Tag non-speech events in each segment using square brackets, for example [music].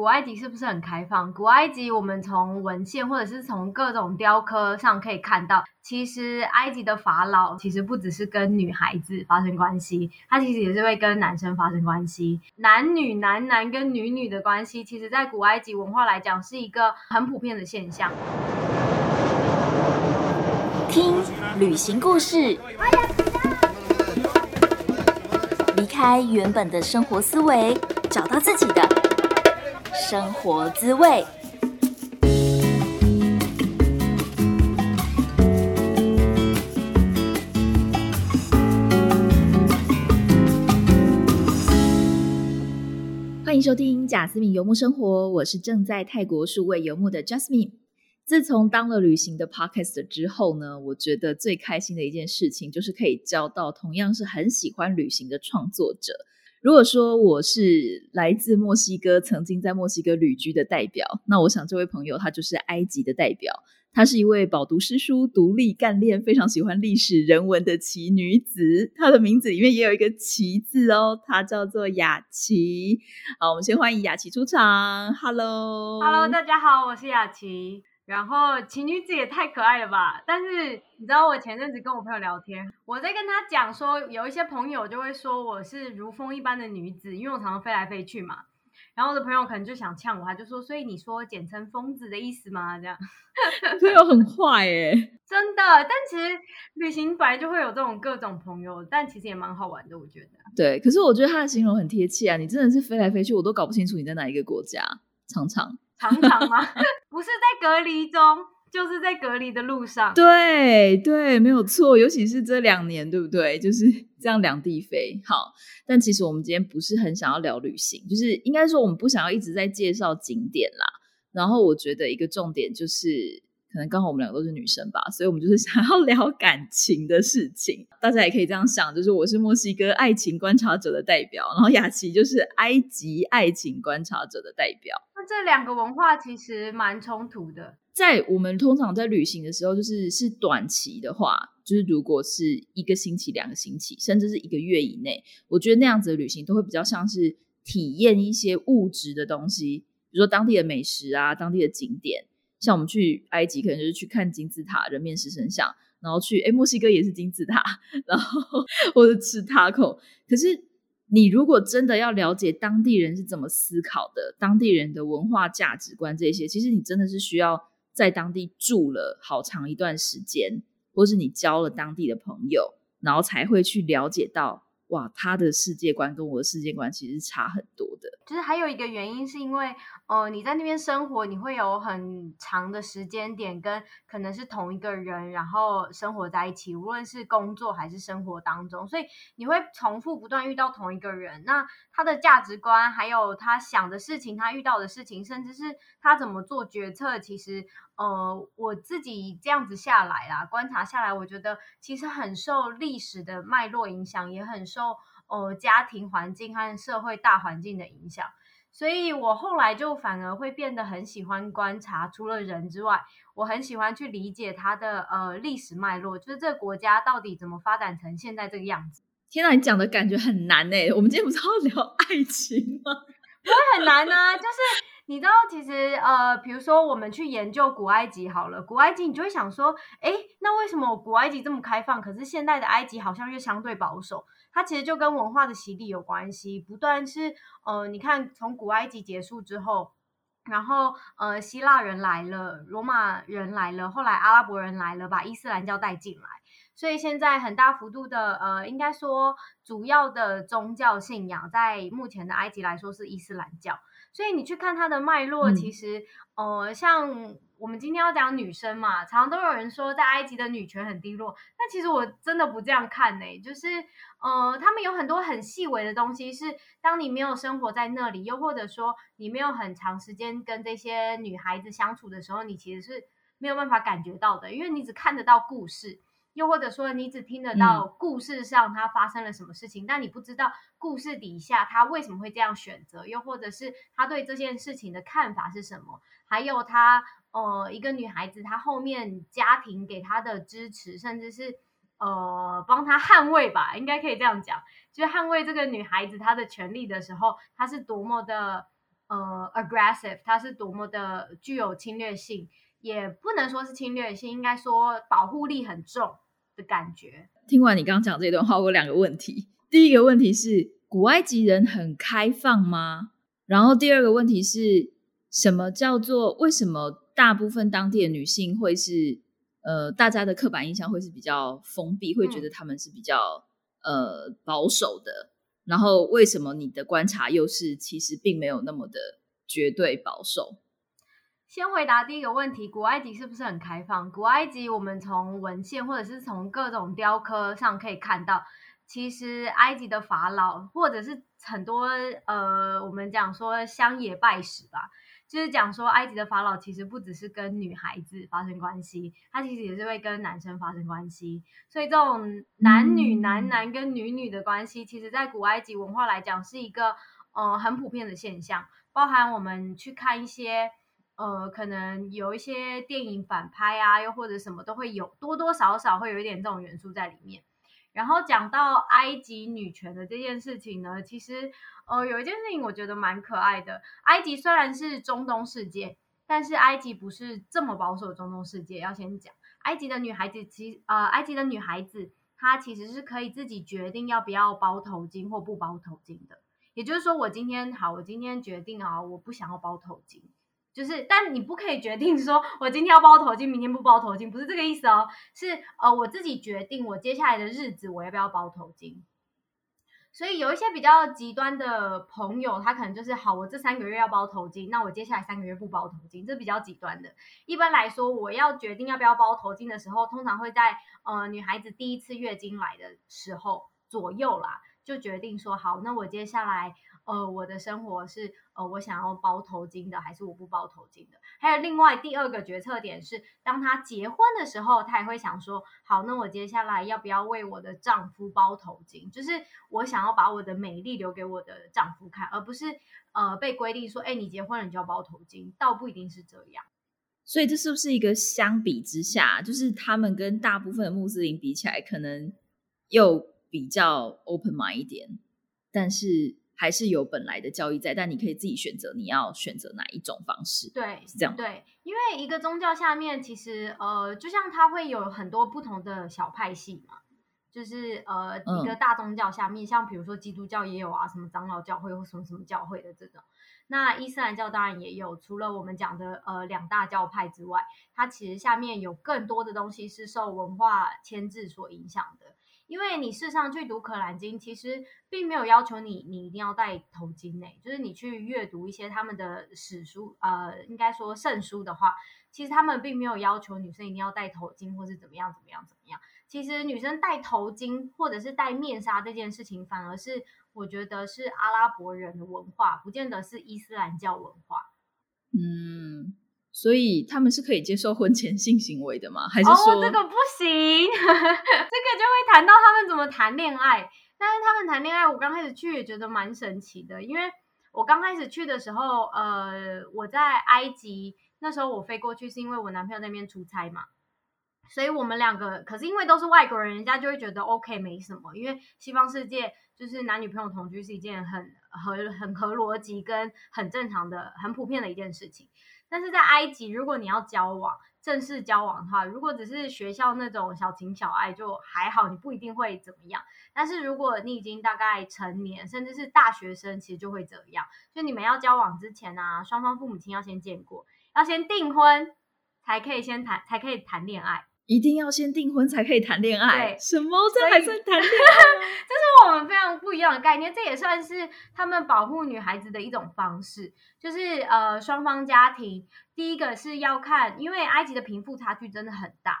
古埃及是不是很开放？古埃及我们从文献或者是从各种雕刻上可以看到，其实埃及的法老其实不只是跟女孩子发生关系，他其实也是会跟男生发生关系，男女、男男跟女女的关系，其实在古埃及文化来讲是一个很普遍的现象。听旅行故事。离开原本的生活思维，找到自己的生活滋味。欢迎收听贾斯敏游牧生活，我是正在泰国数位游牧的 Jasmine。自从当了旅行的 podcast 之后呢，我觉得最开心的一件事情就是可以交到同样是很喜欢旅行的创作者。如果说我是来自墨西哥，曾经在墨西哥旅居的代表，那我想这位朋友他就是埃及的代表。她是一位饱读诗书、独立干练、非常喜欢历史人文的奇女子。她的名字里面也有一个“奇”字哦，她叫做雅琪。好，我们先欢迎雅琪出场。Hello，Hello，大家好，我是雅琪。然后情女子也太可爱了吧！但是你知道，我前阵子跟我朋友聊天，我在跟他讲说，有一些朋友就会说我是如风一般的女子，因为我常常飞来飞去嘛。然后我的朋友可能就想呛我，他就说：“所以你说简称疯子的意思吗？”这样，朋友很坏哎，[laughs] 真的。但其实旅行本来就会有这种各种朋友，但其实也蛮好玩的，我觉得。对，可是我觉得他的形容很贴切啊！你真的是飞来飞去，我都搞不清楚你在哪一个国家，常常。常常吗？不是在隔离中，就是在隔离的路上。对对，没有错。尤其是这两年，对不对？就是 [laughs] 这样两地飞。好，但其实我们今天不是很想要聊旅行，就是应该说我们不想要一直在介绍景点啦。然后我觉得一个重点就是。可能刚好我们两个都是女生吧，所以我们就是想要聊感情的事情。大家也可以这样想，就是我是墨西哥爱情观察者的代表，然后雅琪就是埃及爱情观察者的代表。那这两个文化其实蛮冲突的。在我们通常在旅行的时候，就是是短期的话，就是如果是一个星期、两个星期，甚至是一个月以内，我觉得那样子的旅行都会比较像是体验一些物质的东西，比如说当地的美食啊，当地的景点。像我们去埃及，可能就是去看金字塔、人面狮身像，然后去诶墨西哥也是金字塔，[laughs] 然后或者吃塔口。可是你如果真的要了解当地人是怎么思考的，当地人的文化价值观这些，其实你真的是需要在当地住了好长一段时间，或是你交了当地的朋友，然后才会去了解到。哇，他的世界观跟我的世界观其实差很多的。就是还有一个原因，是因为呃，你在那边生活，你会有很长的时间点跟可能是同一个人，然后生活在一起，无论是工作还是生活当中，所以你会重复不断遇到同一个人。那他的价值观，还有他想的事情，他遇到的事情，甚至是他怎么做决策，其实。呃，我自己这样子下来啦，观察下来，我觉得其实很受历史的脉络影响，也很受呃家庭环境和社会大环境的影响。所以我后来就反而会变得很喜欢观察，除了人之外，我很喜欢去理解它的呃历史脉络，就是这个国家到底怎么发展成现在这个样子。天呐，你讲的感觉很难哎！我们今天不是要聊爱情吗？不会很难啊，就是。你知道，其实呃，比如说我们去研究古埃及好了，古埃及你就会想说，哎，那为什么古埃及这么开放，可是现代的埃及好像又相对保守？它其实就跟文化的洗礼有关系，不断是呃，你看从古埃及结束之后，然后呃，希腊人来了，罗马人来了，后来阿拉伯人来了，把伊斯兰教带进来，所以现在很大幅度的呃，应该说主要的宗教信仰在目前的埃及来说是伊斯兰教。所以你去看它的脉络，其实，呃，像我们今天要讲女生嘛，常常都有人说在埃及的女权很低落，但其实我真的不这样看呢。就是，呃，他们有很多很细微的东西，是当你没有生活在那里，又或者说你没有很长时间跟这些女孩子相处的时候，你其实是没有办法感觉到的，因为你只看得到故事。又或者说，你只听得到故事上他发生了什么事情，但你不知道故事底下他为什么会这样选择，又或者是他对这件事情的看法是什么？还有他呃，一个女孩子，她后面家庭给她的支持，甚至是呃帮她捍卫吧，应该可以这样讲，就是捍卫这个女孩子她的权利的时候，她是多么的呃 aggressive，她是多么的具有侵略性，也不能说是侵略性，应该说保护力很重的感觉。听完你刚刚讲这段话，我有两个问题。第一个问题是，古埃及人很开放吗？然后第二个问题是什么叫做为什么大部分当地的女性会是呃大家的刻板印象会是比较封闭，会觉得她们是比较呃保守的？然后为什么你的观察又是其实并没有那么的绝对保守？先回答第一个问题，古埃及是不是很开放？古埃及我们从文献或者是从各种雕刻上可以看到。其实埃及的法老，或者是很多呃，我们讲说乡野拜史吧，就是讲说埃及的法老其实不只是跟女孩子发生关系，他其实也是会跟男生发生关系。所以这种男女、男男跟女女的关系，其实在古埃及文化来讲是一个呃很普遍的现象。包含我们去看一些呃，可能有一些电影反拍啊，又或者什么都会有多多少少会有一点这种元素在里面。然后讲到埃及女权的这件事情呢，其实呃有一件事情我觉得蛮可爱的。埃及虽然是中东世界，但是埃及不是这么保守的中东世界。要先讲，埃及的女孩子其呃，埃及的女孩子她其实是可以自己决定要不要包头巾或不包头巾的。也就是说，我今天好，我今天决定啊，我不想要包头巾。就是，但你不可以决定说，我今天要包头巾，明天不包头巾，不是这个意思哦。是呃，我自己决定我接下来的日子我要不要包头巾。所以有一些比较极端的朋友，他可能就是好，我这三个月要包头巾，那我接下来三个月不包头巾，这比较极端的。一般来说，我要决定要不要包头巾的时候，通常会在呃女孩子第一次月经来的时候左右啦，就决定说好，那我接下来。呃，我的生活是呃，我想要包头巾的，还是我不包头巾的？还有另外第二个决策点是，当他结婚的时候，他也会想说，好，那我接下来要不要为我的丈夫包头巾？就是我想要把我的美丽留给我的丈夫看，而不是呃被规定说，哎，你结婚了你就要包头巾，倒不一定是这样。所以这是不是一个相比之下，就是他们跟大部分的穆斯林比起来，可能又比较 open mind 一点，但是。还是有本来的教义在，但你可以自己选择你要选择哪一种方式。对，是这样。对，因为一个宗教下面，其实呃，就像它会有很多不同的小派系嘛，就是呃，一个大宗教下面，像比如说基督教也有啊，什么长老教会或什么什么教会的这种。那伊斯兰教当然也有，除了我们讲的呃两大教派之外，它其实下面有更多的东西是受文化牵制所影响的。因为你事实上去读《可兰经》，其实并没有要求你你一定要戴头巾诶。就是你去阅读一些他们的史书，呃，应该说圣书的话，其实他们并没有要求女生一定要戴头巾，或是怎么样怎么样怎么样。其实女生戴头巾或者是戴面纱这件事情，反而是我觉得是阿拉伯人的文化，不见得是伊斯兰教文化。嗯。所以他们是可以接受婚前性行为的吗？还是说这个不行？[laughs] 这个就会谈到他们怎么谈恋爱。但是他们谈恋爱，我刚开始去也觉得蛮神奇的，因为我刚开始去的时候，呃，我在埃及那时候我飞过去是因为我男朋友那边出差嘛，所以我们两个可是因为都是外国人，人家就会觉得 OK 没什么，因为西方世界就是男女朋友同居是一件很合很合逻辑跟很正常的、很普遍的一件事情。但是在埃及，如果你要交往，正式交往的话，如果只是学校那种小情小爱，就还好，你不一定会怎么样。但是如果你已经大概成年，甚至是大学生，其实就会这样。所以你们要交往之前啊，双方父母亲要先见过，要先订婚，才可以先谈，才可以谈恋爱。一定要先订婚才可以谈恋爱？什么？这还算谈恋爱？[laughs] 这是我们非常不一样的概念。这也算是他们保护女孩子的一种方式。就是呃，双方家庭第一个是要看，因为埃及的贫富差距真的很大，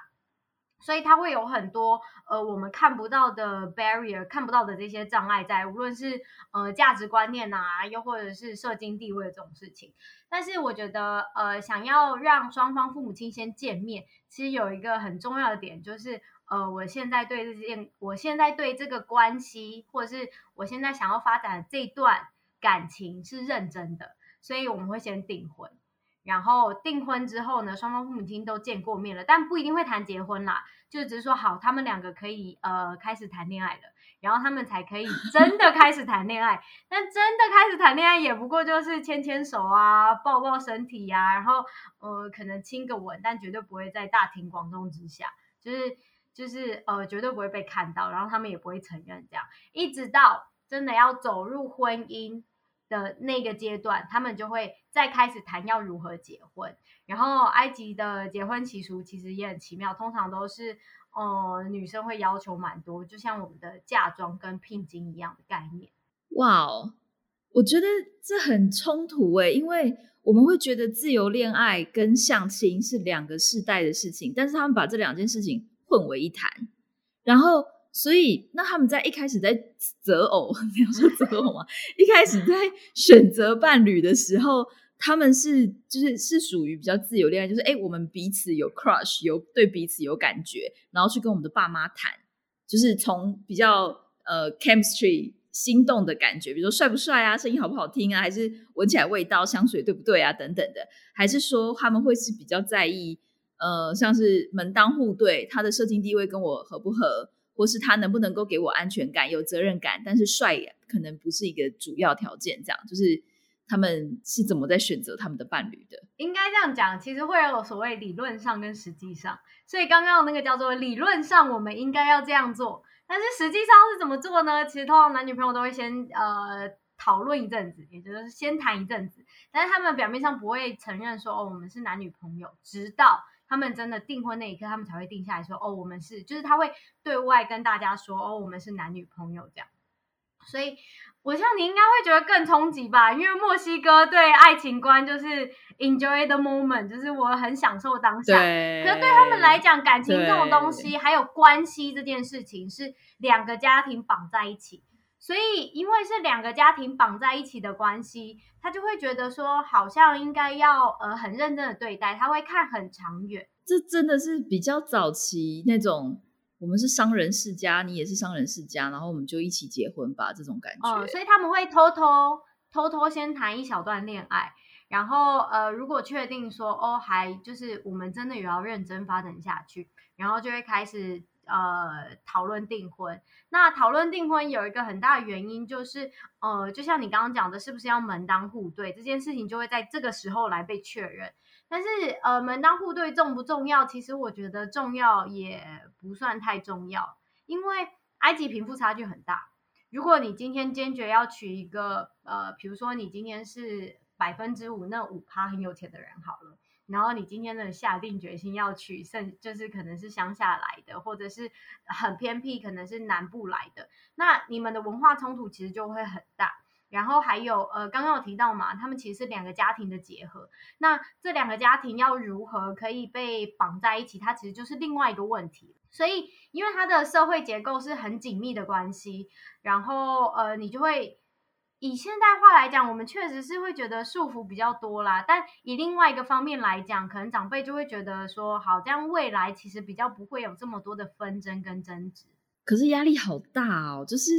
所以它会有很多呃我们看不到的 barrier，看不到的这些障碍在，无论是呃价值观念啊，又或者是社经地位这种事情。但是我觉得，呃，想要让双方父母亲先见面，其实有一个很重要的点，就是，呃，我现在对这件，我现在对这个关系，或者是我现在想要发展这段感情是认真的，所以我们会先订婚。然后订婚之后呢，双方父母亲都见过面了，但不一定会谈结婚啦，就只是说好，他们两个可以呃开始谈恋爱了，然后他们才可以 [laughs] 真的开始谈恋爱。但真的开始谈恋爱，也不过就是牵牵手啊，抱抱身体呀，然后呃可能亲个吻，但绝对不会在大庭广众之下，就是就是呃绝对不会被看到，然后他们也不会承认这样，一直到真的要走入婚姻。的那个阶段，他们就会再开始谈要如何结婚。然后埃及的结婚习俗其实也很奇妙，通常都是，呃，女生会要求蛮多，就像我们的嫁妆跟聘金一样的概念。哇哦，我觉得这很冲突诶，因为我们会觉得自由恋爱跟相亲是两个世代的事情，但是他们把这两件事情混为一谈，然后。所以，那他们在一开始在择偶，[laughs] 你要说择偶吗？一开始在选择伴侣的时候，他们是就是是属于比较自由恋爱，就是哎，我们彼此有 crush，有对彼此有感觉，然后去跟我们的爸妈谈，就是从比较呃 chemistry 心动的感觉，比如说帅不帅啊，声音好不好听啊，还是闻起来味道香水对不对啊，等等的，还是说他们会是比较在意呃，像是门当户对，他的社经地位跟我合不合？或是他能不能够给我安全感、有责任感，但是帅可能不是一个主要条件。这样就是他们是怎么在选择他们的伴侣的？应该这样讲，其实会有所谓理论上跟实际上。所以刚刚那个叫做理论上我们应该要这样做，但是实际上是怎么做呢？其实通常男女朋友都会先呃讨论一阵子，也就是先谈一阵子，但是他们表面上不会承认说哦我们是男女朋友，直到。他们真的订婚那一刻，他们才会定下来说：“哦，我们是，就是他会对外跟大家说，哦，我们是男女朋友这样。”所以，我想你应该会觉得更冲击吧？因为墨西哥对爱情观就是 enjoy the moment，就是我很享受当下。对。可是对他们来讲，感情这种东西，还有关系这件事情，是两个家庭绑在一起。所以，因为是两个家庭绑在一起的关系，他就会觉得说，好像应该要呃很认真的对待，他会看很长远。这真的是比较早期那种，我们是商人世家，你也是商人世家，然后我们就一起结婚吧这种感觉。哦，所以他们会偷偷偷偷先谈一小段恋爱，然后呃，如果确定说哦，还就是我们真的有要认真发展下去，然后就会开始。呃，讨论订婚。那讨论订婚有一个很大的原因，就是呃，就像你刚刚讲的，是不是要门当户对这件事情，就会在这个时候来被确认。但是呃，门当户对重不重要？其实我觉得重要也不算太重要，因为埃及贫富差距很大。如果你今天坚决要娶一个呃，比如说你今天是百分之五，那五趴很有钱的人好了。然后你今天的下定决心要娶甚，就是可能是乡下来的，或者是很偏僻，可能是南部来的，那你们的文化冲突其实就会很大。然后还有呃，刚刚有提到嘛，他们其实是两个家庭的结合，那这两个家庭要如何可以被绑在一起，它其实就是另外一个问题。所以因为它的社会结构是很紧密的关系，然后呃，你就会。以现代化来讲，我们确实是会觉得束缚比较多啦。但以另外一个方面来讲，可能长辈就会觉得说，好，这样未来其实比较不会有这么多的纷争跟争执。可是压力好大哦，就是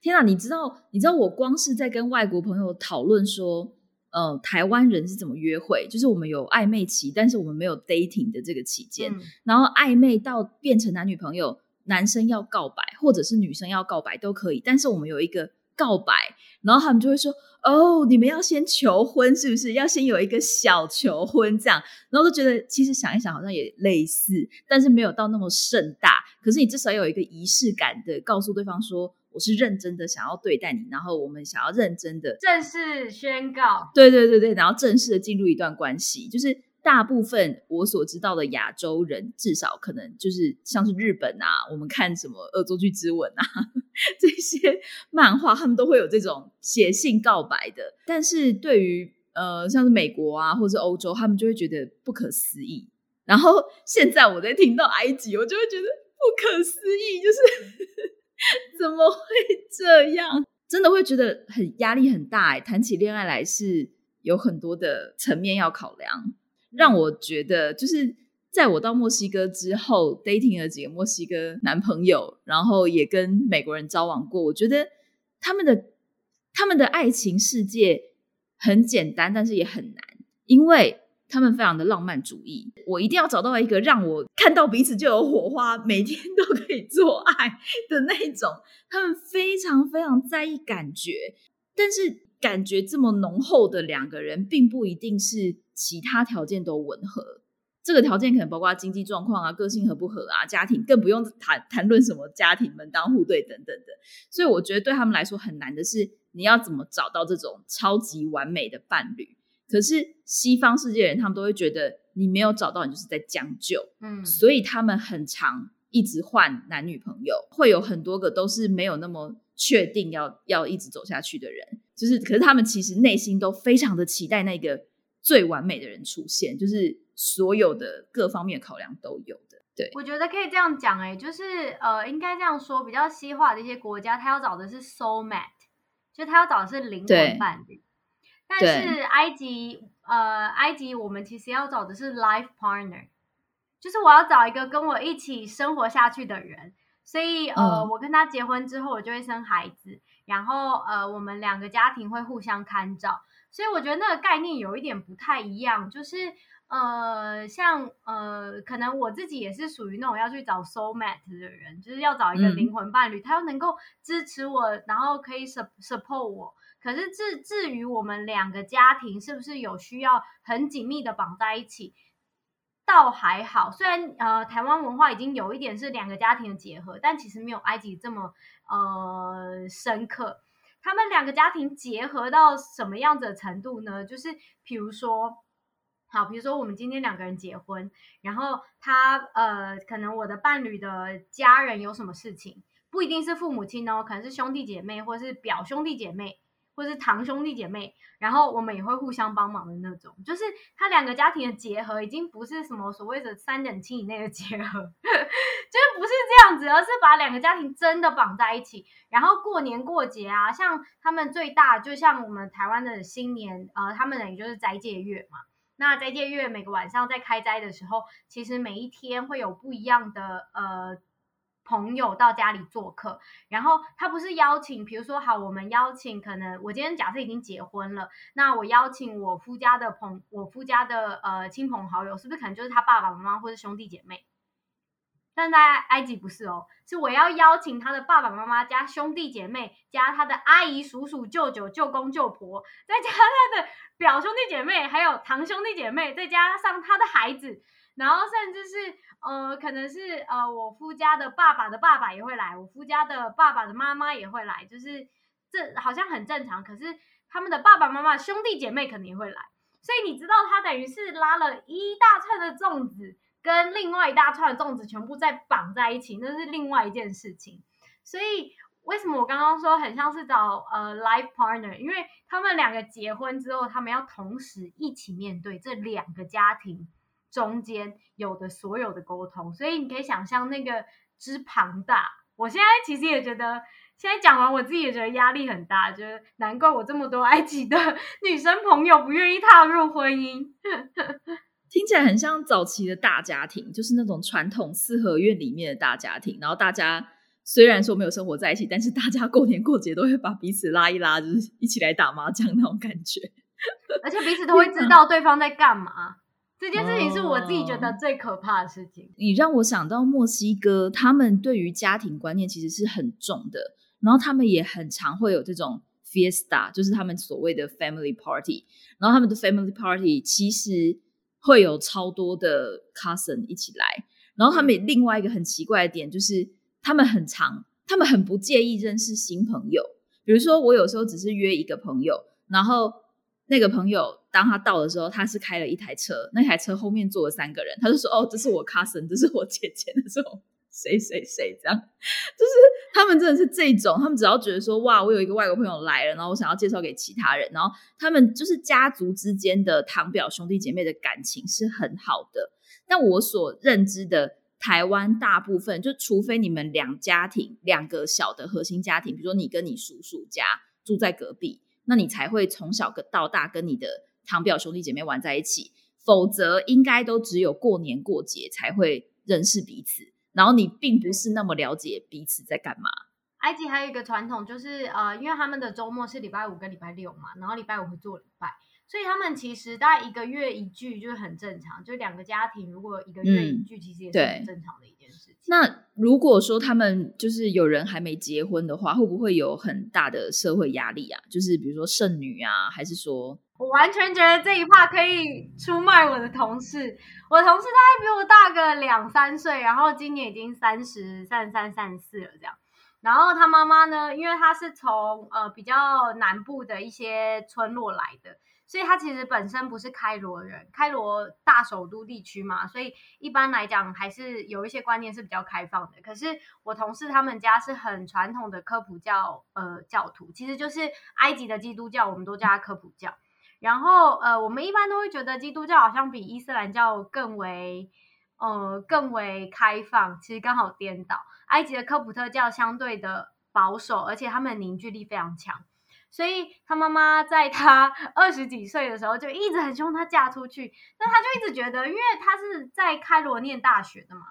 天啊！你知道，你知道我光是在跟外国朋友讨论说，呃，台湾人是怎么约会，就是我们有暧昧期，但是我们没有 dating 的这个期间，然后暧昧到变成男女朋友，男生要告白或者是女生要告白都可以，但是我们有一个。告白，然后他们就会说：“哦，你们要先求婚，是不是？要先有一个小求婚这样。”然后都觉得其实想一想，好像也类似，但是没有到那么盛大。可是你至少有一个仪式感的，告诉对方说：“我是认真的，想要对待你。”然后我们想要认真的正式宣告，对对对对，然后正式的进入一段关系，就是。大部分我所知道的亚洲人，至少可能就是像是日本啊，我们看什么《恶作剧之吻》啊 [laughs] 这些漫画，他们都会有这种写信告白的。但是对于呃像是美国啊或者欧洲，他们就会觉得不可思议。然后现在我在听到埃及，我就会觉得不可思议，就是 [laughs] 怎么会这样？真的会觉得很压力很大。哎，谈起恋爱来是有很多的层面要考量。让我觉得，就是在我到墨西哥之后，dating 了几个墨西哥男朋友，然后也跟美国人交往过。我觉得他们的他们的爱情世界很简单，但是也很难，因为他们非常的浪漫主义，我一定要找到一个让我看到彼此就有火花，每天都可以做爱的那种。他们非常非常在意感觉，但是感觉这么浓厚的两个人，并不一定是其他条件都吻合。这个条件可能包括经济状况啊、个性合不合啊、家庭，更不用谈谈论什么家庭门当户对等等的。所以我觉得对他们来说很难的是，你要怎么找到这种超级完美的伴侣？可是西方世界人他们都会觉得你没有找到，你就是在将就。嗯，所以他们很常一直换男女朋友，会有很多个都是没有那么确定要要一直走下去的人。就是，可是他们其实内心都非常的期待那个最完美的人出现，就是。所有的各方面考量都有的，对，我觉得可以这样讲，哎，就是呃，应该这样说，比较西化的一些国家，他要找的是 soul mate，就他要找的是灵魂伴侣，但是埃及，呃，埃及我们其实要找的是 life partner，就是我要找一个跟我一起生活下去的人，所以呃，我跟他结婚之后，我就会生孩子，然后呃，我们两个家庭会互相看照，所以我觉得那个概念有一点不太一样，就是。呃，像呃，可能我自己也是属于那种要去找 soul mate 的人，就是要找一个灵魂伴侣，他又能够支持我，然后可以 support 我。可是至至于我们两个家庭是不是有需要很紧密的绑在一起，倒还好。虽然呃，台湾文化已经有一点是两个家庭的结合，但其实没有埃及这么呃深刻。他们两个家庭结合到什么样子的程度呢？就是比如说。好，比如说我们今天两个人结婚，然后他呃，可能我的伴侣的家人有什么事情，不一定是父母亲哦，可能是兄弟姐妹，或是表兄弟姐妹，或是堂兄弟姐妹，然后我们也会互相帮忙的那种。就是他两个家庭的结合，已经不是什么所谓的三等亲以内的结合，[laughs] 就是不是这样子，而是把两个家庭真的绑在一起。然后过年过节啊，像他们最大，就像我们台湾的新年，呃，他们等于就是斋戒月嘛。那斋戒月每个晚上在开斋的时候，其实每一天会有不一样的呃朋友到家里做客，然后他不是邀请，比如说好，我们邀请，可能我今天假设已经结婚了，那我邀请我夫家的朋，我夫家的呃亲朋好友，是不是可能就是他爸爸妈妈或者兄弟姐妹？但在埃及不是哦，是我要邀请他的爸爸妈妈加兄弟姐妹加他的阿姨叔叔舅舅舅公舅婆，再加他的表兄弟姐妹，还有堂兄弟姐妹，再加上他的孩子，然后甚至是呃，可能是呃，我夫家的爸爸的爸爸也会来，我夫家的爸爸的妈妈也会来，就是这好像很正常。可是他们的爸爸妈妈兄弟姐妹肯定会来，所以你知道他等于是拉了一大串的粽子。跟另外一大串的粽子全部再绑在一起，那是另外一件事情。所以为什么我刚刚说很像是找呃 life partner？因为他们两个结婚之后，他们要同时一起面对这两个家庭中间有的所有的沟通，所以你可以想象那个之庞大。我现在其实也觉得，现在讲完我自己也觉得压力很大，就是难怪我这么多埃及的 [laughs] 女生朋友不愿意踏入婚姻。[laughs] 听起来很像早期的大家庭，就是那种传统四合院里面的大家庭。然后大家虽然说没有生活在一起，但是大家过年过节都会把彼此拉一拉，就是一起来打麻将那种感觉。而且彼此都会知道对方在干嘛。这件事情是我自己觉得最可怕的事情。你让我想到墨西哥，他们对于家庭观念其实是很重的，然后他们也很常会有这种 fiesta，就是他们所谓的 family party。然后他们的 family party 其实。会有超多的 cousin 一起来，然后他们另外一个很奇怪的点就是，他们很常，他们很不介意认识新朋友。比如说，我有时候只是约一个朋友，然后那个朋友当他到的时候，他是开了一台车，那台车后面坐了三个人，他就说：“哦，这是我 cousin，这是我姐姐的这种。[laughs] ”谁谁谁这样，就是他们真的是这种，他们只要觉得说哇，我有一个外国朋友来了，然后我想要介绍给其他人，然后他们就是家族之间的堂表兄弟姐妹的感情是很好的。但我所认知的台湾大部分，就除非你们两家庭两个小的核心家庭，比如说你跟你叔叔家住在隔壁，那你才会从小到大跟你的堂表兄弟姐妹玩在一起，否则应该都只有过年过节才会认识彼此。然后你并不是那么了解彼此在干嘛。埃及还有一个传统，就是呃，因为他们的周末是礼拜五跟礼拜六嘛，然后礼拜五会做礼拜，所以他们其实大概一个月一聚就是很正常，就两个家庭如果一个月一聚，其实也是很正常的一件事情。那如果说他们就是有人还没结婚的话，会不会有很大的社会压力啊？就是比如说剩女啊，还是说？我完全觉得这一趴可以出卖我的同事。我的同事大概比我大个两三岁，然后今年已经三十三、三、三十四了这样。然后他妈妈呢，因为他是从呃比较南部的一些村落来的，所以他其实本身不是开罗人，开罗大首都地区嘛，所以一般来讲还是有一些观念是比较开放的。可是我同事他们家是很传统的科普教呃教徒，其实就是埃及的基督教，我们都叫它科普教。然后，呃，我们一般都会觉得基督教好像比伊斯兰教更为，呃，更为开放。其实刚好颠倒，埃及的科普特教相对的保守，而且他们凝聚力非常强。所以他妈妈在他 [laughs] 二十几岁的时候就一直很希望他嫁出去，但他就一直觉得，因为他是在开罗念大学的嘛，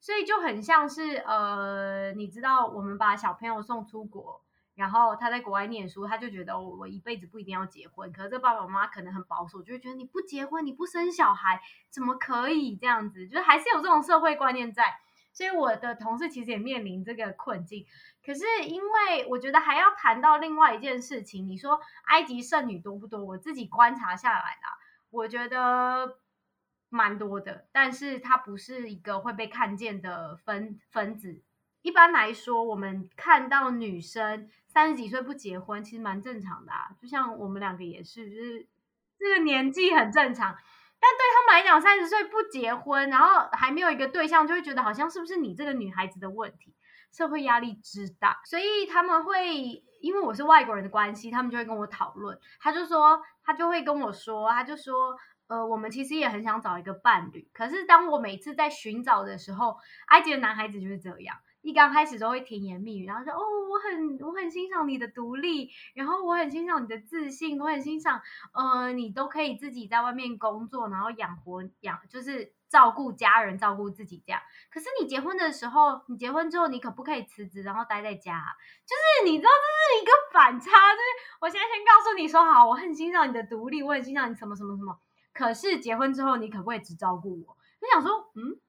所以就很像是，呃，你知道，我们把小朋友送出国。然后他在国外念书，他就觉得我一辈子不一定要结婚。可是这爸爸妈妈可能很保守，就会觉得你不结婚，你不生小孩，怎么可以这样子？就是还是有这种社会观念在。所以我的同事其实也面临这个困境。可是因为我觉得还要谈到另外一件事情，你说埃及剩女多不多？我自己观察下来啦，我觉得蛮多的，但是它不是一个会被看见的分分子。一般来说，我们看到女生。三十几岁不结婚其实蛮正常的啊，就像我们两个也是，就是这个年纪很正常。但对他们来讲，三十岁不结婚，然后还没有一个对象，就会觉得好像是不是你这个女孩子的问题？社会压力之大，所以他们会因为我是外国人的关系，他们就会跟我讨论。他就说，他就会跟我说，他就说，呃，我们其实也很想找一个伴侣，可是当我每次在寻找的时候，埃及的男孩子就是这样。一刚开始都会甜言蜜语，然后说哦，我很我很欣赏你的独立，然后我很欣赏你的自信，我很欣赏，呃，你都可以自己在外面工作，然后养活养，就是照顾家人，照顾自己这样。可是你结婚的时候，你结婚之后，你可不可以辞职，然后待在家？就是你知道这是一个反差，就是我现在先告诉你说好，我很欣赏你的独立，我很欣赏你什么什么什么。可是结婚之后，你可不可以只照顾我？我想说，嗯。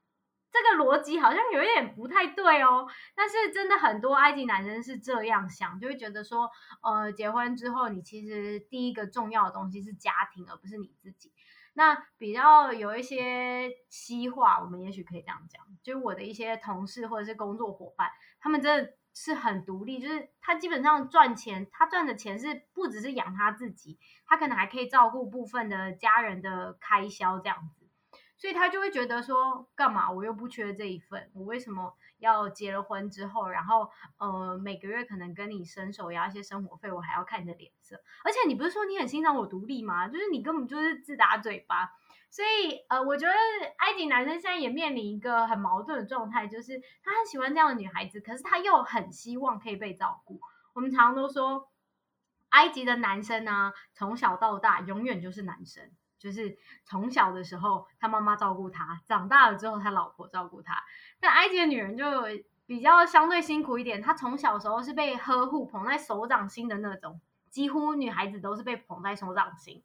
这个逻辑好像有一点不太对哦，但是真的很多埃及男生是这样想，就会觉得说，呃，结婚之后你其实第一个重要的东西是家庭，而不是你自己。那比较有一些西化，我们也许可以这样讲，就是我的一些同事或者是工作伙伴，他们真的是很独立，就是他基本上赚钱，他赚的钱是不只是养他自己，他可能还可以照顾部分的家人的开销这样子。所以他就会觉得说，干嘛我又不缺这一份，我为什么要结了婚之后，然后呃每个月可能跟你伸手要一些生活费，我还要看你的脸色？而且你不是说你很欣赏我独立吗？就是你根本就是自打嘴巴。所以呃，我觉得埃及男生现在也面临一个很矛盾的状态，就是他很喜欢这样的女孩子，可是他又很希望可以被照顾。我们常常都说，埃及的男生呢，从小到大永远就是男生。就是从小的时候，他妈妈照顾他；长大了之后，他老婆照顾他。但埃及的女人就比较相对辛苦一点，她从小时候是被呵护、捧在手掌心的那种，几乎女孩子都是被捧在手掌心。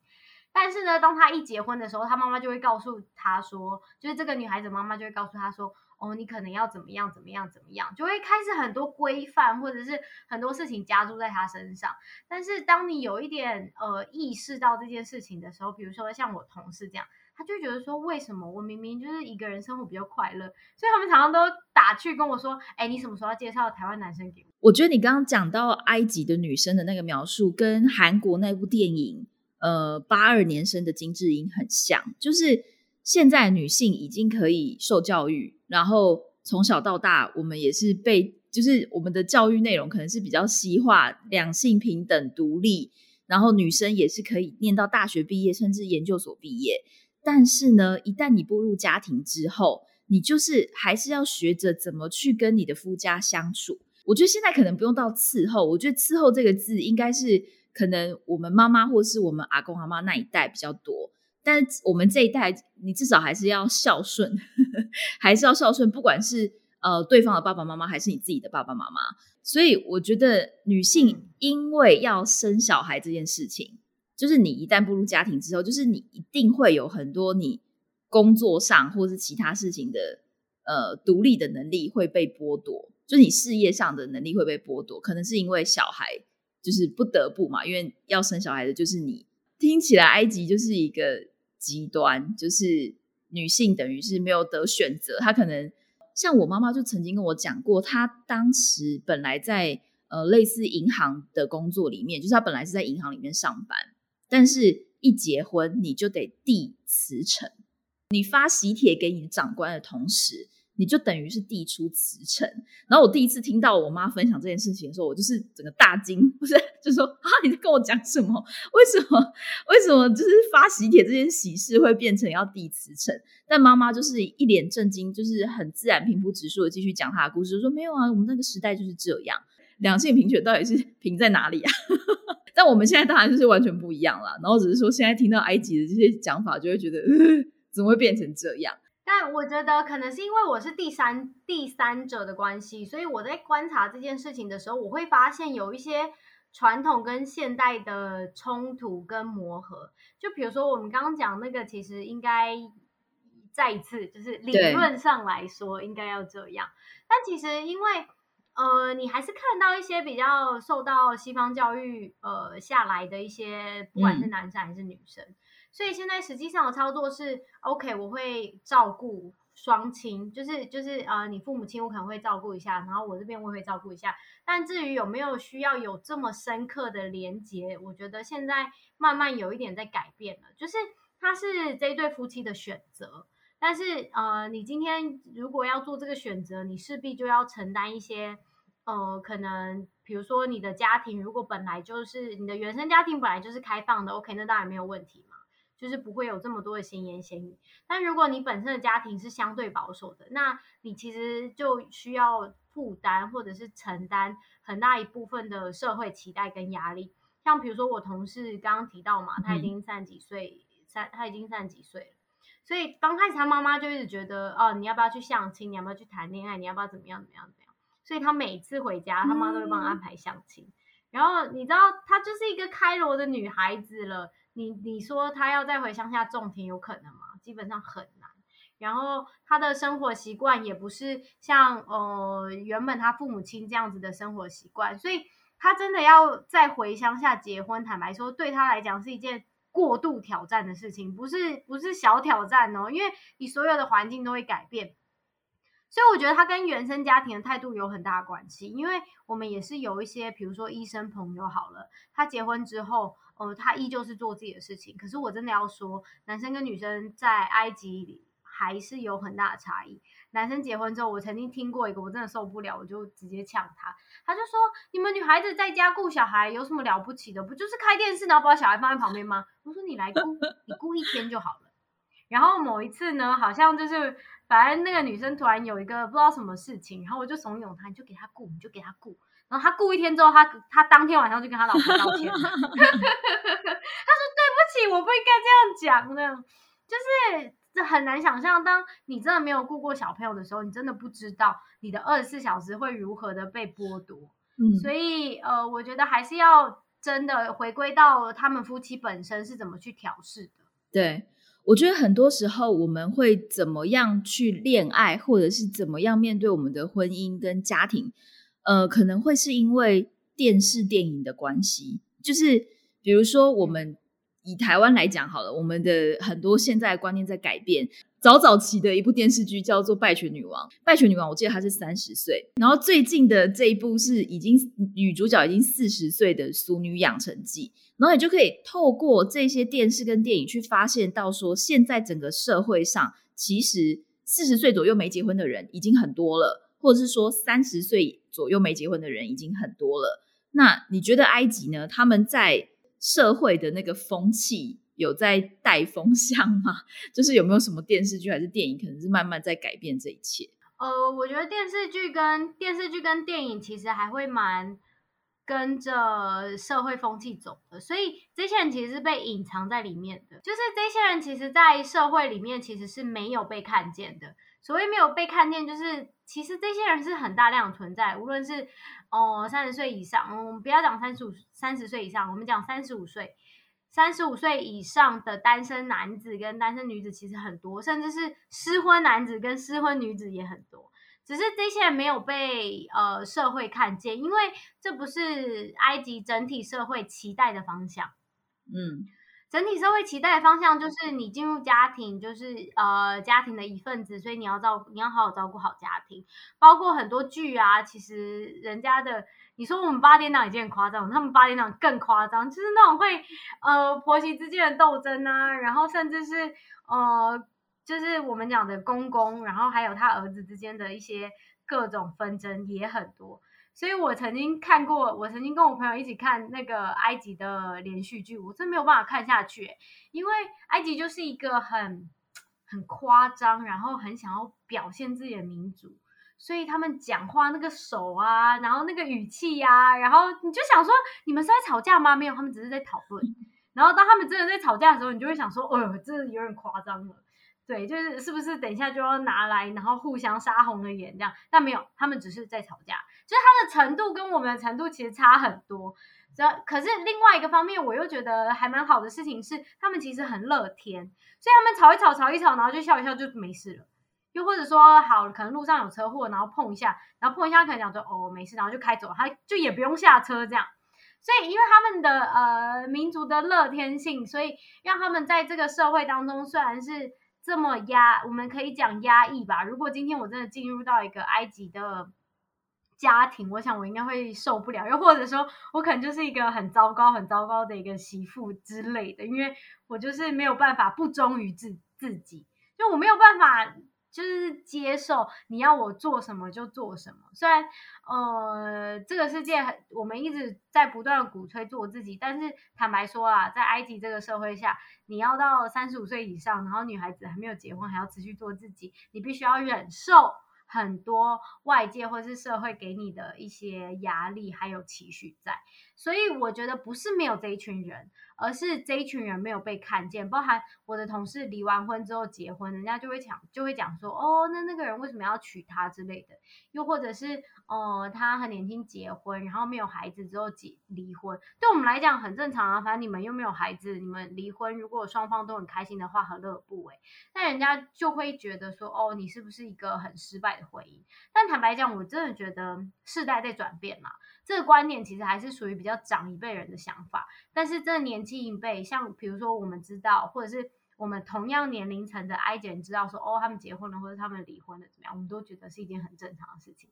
但是呢，当她一结婚的时候，她妈妈就会告诉她说，就是这个女孩子妈妈就会告诉她说。哦，你可能要怎么样怎么样怎么样，就会开始很多规范或者是很多事情加注在他身上。但是当你有一点呃意识到这件事情的时候，比如说像我同事这样，他就觉得说，为什么我明明就是一个人生活比较快乐，所以他们常常都打趣跟我说，哎，你什么时候要介绍台湾男生给我？我觉得你刚刚讲到埃及的女生的那个描述，跟韩国那部电影呃八二年生的金智英很像，就是现在女性已经可以受教育。然后从小到大，我们也是被，就是我们的教育内容可能是比较西化，两性平等、独立，然后女生也是可以念到大学毕业，甚至研究所毕业。但是呢，一旦你步入家庭之后，你就是还是要学着怎么去跟你的夫家相处。我觉得现在可能不用到伺候，我觉得伺候这个字应该是可能我们妈妈或是我们阿公阿妈那一代比较多。但是我们这一代，你至少还是要孝顺，[laughs] 还是要孝顺，不管是呃对方的爸爸妈妈，还是你自己的爸爸妈妈。所以我觉得女性因为要生小孩这件事情，就是你一旦步入家庭之后，就是你一定会有很多你工作上或是其他事情的呃独立的能力会被剥夺，就你事业上的能力会被剥夺，可能是因为小孩就是不得不嘛，因为要生小孩的就是你。听起来埃及就是一个极端，就是女性等于是没有得选择，她可能像我妈妈就曾经跟我讲过，她当时本来在呃类似银行的工作里面，就是她本来是在银行里面上班，但是一结婚你就得递辞呈，你发喜帖给你的长官的同时。你就等于是递出辞呈，然后我第一次听到我妈分享这件事情的时候，我就是整个大惊，不是就说啊你在跟我讲什么？为什么为什么就是发喜帖这件喜事会变成要递辞呈？但妈妈就是一脸震惊，就是很自然平铺直述的继续讲她的故事，说没有啊，我们那个时代就是这样，两性平权到底是平在哪里啊？[laughs] 但我们现在当然就是完全不一样了，然后只是说现在听到埃及的这些讲法，就会觉得怎么会变成这样？但我觉得可能是因为我是第三第三者的关系，所以我在观察这件事情的时候，我会发现有一些传统跟现代的冲突跟磨合。就比如说我们刚刚讲那个，其实应该再一次，就是理论上来说应该要这样。但其实因为呃，你还是看到一些比较受到西方教育呃下来的一些，不管是男生还是女生。所以现在实际上的操作是，OK，我会照顾双亲，就是就是呃，你父母亲我可能会照顾一下，然后我这边我会照顾一下。但至于有没有需要有这么深刻的连接，我觉得现在慢慢有一点在改变了，就是他是这一对夫妻的选择，但是呃，你今天如果要做这个选择，你势必就要承担一些呃，可能比如说你的家庭如果本来就是你的原生家庭本来就是开放的，OK，那当然没有问题。就是不会有这么多的闲言闲语，但如果你本身的家庭是相对保守的，那你其实就需要负担或者是承担很大一部分的社会期待跟压力。像比如说我同事刚刚提到嘛，他已经三十几岁，三他已经三十几岁了，所以刚开始他妈妈就一直觉得，哦，你要不要去相亲？你要不要去谈恋爱？你要不要怎么样怎么样怎么样？所以他每次回家，他妈都会帮他安排相亲。然后你知道，她就是一个开罗的女孩子了。你你说他要再回乡下种田有可能吗？基本上很难。然后他的生活习惯也不是像呃原本他父母亲这样子的生活习惯，所以他真的要再回乡下结婚，坦白说对他来讲是一件过度挑战的事情，不是不是小挑战哦，因为你所有的环境都会改变。所以我觉得他跟原生家庭的态度有很大关系，因为我们也是有一些，比如说医生朋友好了，他结婚之后，呃，他依旧是做自己的事情。可是我真的要说，男生跟女生在埃及还是有很大的差异。男生结婚之后，我曾经听过一个，我真的受不了，我就直接呛他，他就说：“你们女孩子在家顾小孩有什么了不起的？不就是开电视，然后把小孩放在旁边吗？”我说：“你来顾，你顾一天就好了。”然后某一次呢，好像就是。反正那个女生突然有一个不知道什么事情，然后我就怂恿她，你就给她雇，你就给她雇。然后她雇一天之后，她她当天晚上就跟她老婆道歉。[laughs] 她说：“对不起，我不应该这样讲的。”就是这很难想象，当你真的没有顾过小朋友的时候，你真的不知道你的二十四小时会如何的被剥夺。嗯，所以呃，我觉得还是要真的回归到他们夫妻本身是怎么去调试的。对。我觉得很多时候我们会怎么样去恋爱，或者是怎么样面对我们的婚姻跟家庭，呃，可能会是因为电视电影的关系。就是比如说，我们以台湾来讲好了，我们的很多现在观念在改变。早早期的一部电视剧叫做《败犬女王》，《败犬女王》我记得她是三十岁，然后最近的这一部是已经女主角已经四十岁的《俗女养成记》。然后你就可以透过这些电视跟电影去发现到，说现在整个社会上，其实四十岁左右没结婚的人已经很多了，或者是说三十岁左右没结婚的人已经很多了。那你觉得埃及呢？他们在社会的那个风气有在带风向吗？[laughs] 就是有没有什么电视剧还是电影，可能是慢慢在改变这一切？呃，我觉得电视剧跟电视剧跟电影其实还会蛮。跟着社会风气走的，所以这些人其实是被隐藏在里面的。就是这些人其实，在社会里面其实是没有被看见的。所谓没有被看见，就是其实这些人是很大量存在。无论是哦三十岁以上，我们不要讲三十五三十岁以上，我们讲三十五岁，三十五岁以上的单身男子跟单身女子其实很多，甚至是失婚男子跟失婚女子也很多。只是这些人没有被呃社会看见，因为这不是埃及整体社会期待的方向。嗯，整体社会期待的方向就是你进入家庭，就是呃家庭的一份子，所以你要照你要好好照顾好家庭。包括很多剧啊，其实人家的你说我们八点档已经很夸张，他们八点档更夸张，就是那种会呃婆媳之间的斗争啊，然后甚至是呃。就是我们讲的公公，然后还有他儿子之间的一些各种纷争也很多，所以我曾经看过，我曾经跟我朋友一起看那个埃及的连续剧，我真没有办法看下去，因为埃及就是一个很很夸张，然后很想要表现自己的民族，所以他们讲话那个手啊，然后那个语气呀，然后你就想说，你们是在吵架吗？没有，他们只是在讨论。[laughs] 然后当他们真的在吵架的时候，你就会想说，哦呦，这有点夸张了。对，就是是不是等一下就要拿来，然后互相杀红了眼这样？但没有，他们只是在吵架，就是他的程度跟我们的程度其实差很多。只要可是另外一个方面，我又觉得还蛮好的事情是，他们其实很乐天，所以他们吵一吵，吵一吵，然后就笑一笑就没事了。又或者说，好，可能路上有车祸，然后碰一下，然后碰一下，可能讲说哦没事，然后就开走，他就也不用下车这样。所以因为他们的呃民族的乐天性，所以让他们在这个社会当中虽然是。这么压，我们可以讲压抑吧。如果今天我真的进入到一个埃及的家庭，我想我应该会受不了，又或者说我可能就是一个很糟糕、很糟糕的一个媳妇之类的，因为我就是没有办法不忠于自自己，就我没有办法。就是接受你要我做什么就做什么。虽然，呃，这个世界我们一直在不断鼓吹做自己，但是坦白说啊，在埃及这个社会下，你要到三十五岁以上，然后女孩子还没有结婚，还要持续做自己，你必须要忍受很多外界或是社会给你的一些压力还有期许在。所以我觉得不是没有这一群人。而是这一群人没有被看见，包含我的同事离完婚之后结婚，人家就会讲就会讲说，哦，那那个人为什么要娶她之类的，又或者是，哦，他很年轻结婚，然后没有孩子之后结离婚，对我们来讲很正常啊，反正你们又没有孩子，你们离婚如果双方都很开心的话，何乐不为？但人家就会觉得说，哦，你是不是一个很失败的婚姻？但坦白讲，我真的觉得世代在转变嘛。这个观念其实还是属于比较长一辈人的想法，但是这年轻一辈，像比如说我们知道，或者是我们同样年龄层的埃及人知道说，哦，他们结婚了或者他们离婚了怎么样，我们都觉得是一件很正常的事情。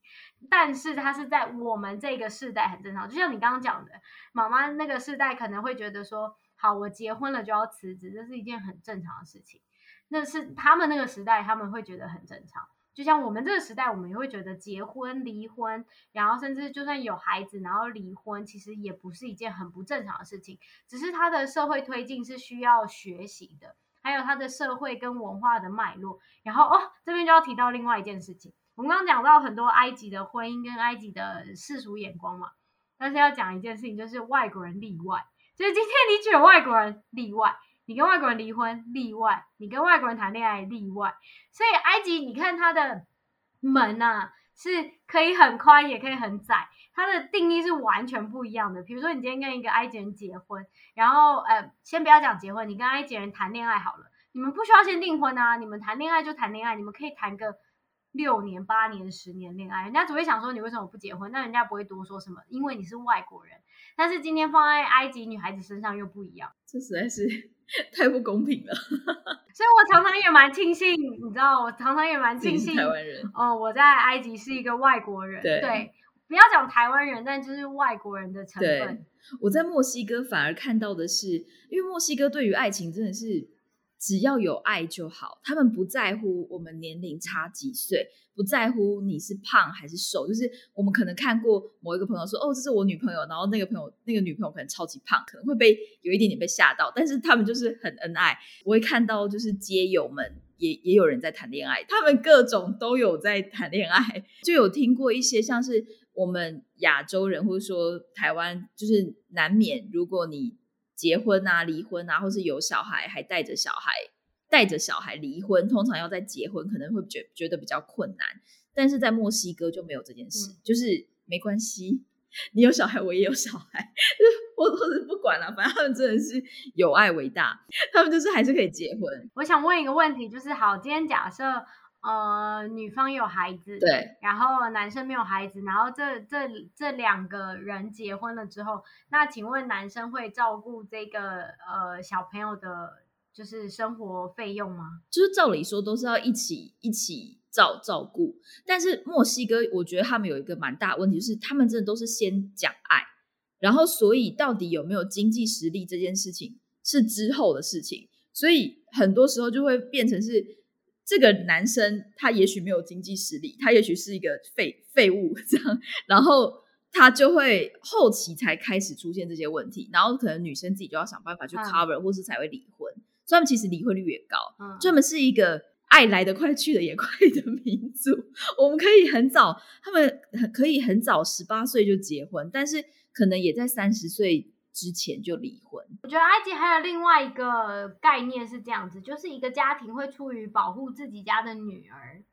但是它是在我们这个世代很正常，就像你刚刚讲的，妈妈那个世代可能会觉得说，好，我结婚了就要辞职，这是一件很正常的事情。那是他们那个时代，他们会觉得很正常。就像我们这个时代，我们也会觉得结婚、离婚，然后甚至就算有孩子，然后离婚，其实也不是一件很不正常的事情。只是他的社会推进是需要学习的，还有他的社会跟文化的脉络。然后哦，这边就要提到另外一件事情，我们刚刚讲到很多埃及的婚姻跟埃及的世俗眼光嘛，但是要讲一件事情，就是外国人例外。就是今天你举外国人例外。你跟外国人离婚例外，你跟外国人谈恋爱例外，所以埃及你看它的门呐是可以很宽，也可以很窄，它的定义是完全不一样的。比如说你今天跟一个埃及人结婚，然后呃，先不要讲结婚，你跟埃及人谈恋爱好了，你们不需要先订婚啊，你们谈恋爱就谈恋爱，你们可以谈个。六年、八年、十年恋爱，人家只会想说你为什么不结婚，那人家不会多说什么，因为你是外国人。但是今天放在埃及女孩子身上又不一样，这实在是 [laughs] 太不公平了。[laughs] 所以我常常也蛮庆幸，你知道，我常常也蛮庆幸台湾人哦，我在埃及是一个外国人。对，不要讲台湾人，但就是外国人的成分。我在墨西哥反而看到的是，因为墨西哥对于爱情真的是。只要有爱就好，他们不在乎我们年龄差几岁，不在乎你是胖还是瘦。就是我们可能看过某一个朋友说：“哦，这是我女朋友。”然后那个朋友，那个女朋友可能超级胖，可能会被有一点点被吓到。但是他们就是很恩爱。我会看到就是街友们也也有人在谈恋爱，他们各种都有在谈恋爱。就有听过一些像是我们亚洲人或者说台湾，就是难免如果你。结婚啊，离婚啊，或是有小孩还带着小孩，带着小孩离婚，通常要在结婚可能会觉觉得比较困难，但是在墨西哥就没有这件事，就是没关系，[laughs] 你有小孩，我也有小孩，我或者不管了，反正他们真的是有爱为大，他们就是还是可以结婚。我想问一个问题，就是好，今天假设呃女方有孩子，对，然后男生没有孩子，然后这这这两个人结婚了之后，那请问男生会照顾这个呃小朋友的，就是生活费用吗？就是照理说都是要一起一起。照照顾，但是墨西哥，我觉得他们有一个蛮大问题，就是他们真的都是先讲爱，然后所以到底有没有经济实力这件事情是之后的事情，所以很多时候就会变成是这个男生他也许没有经济实力，他也许是一个废废物这样，然后他就会后期才开始出现这些问题，然后可能女生自己就要想办法去 cover，或是才会离婚，所以他们其实离婚率也高，嗯，专门是一个。爱来得快去的也快的民族，我们可以很早，他们可以很早十八岁就结婚，但是可能也在三十岁之前就离婚。我觉得埃及还有另外一个概念是这样子，就是一个家庭会出于保护自己家的女儿。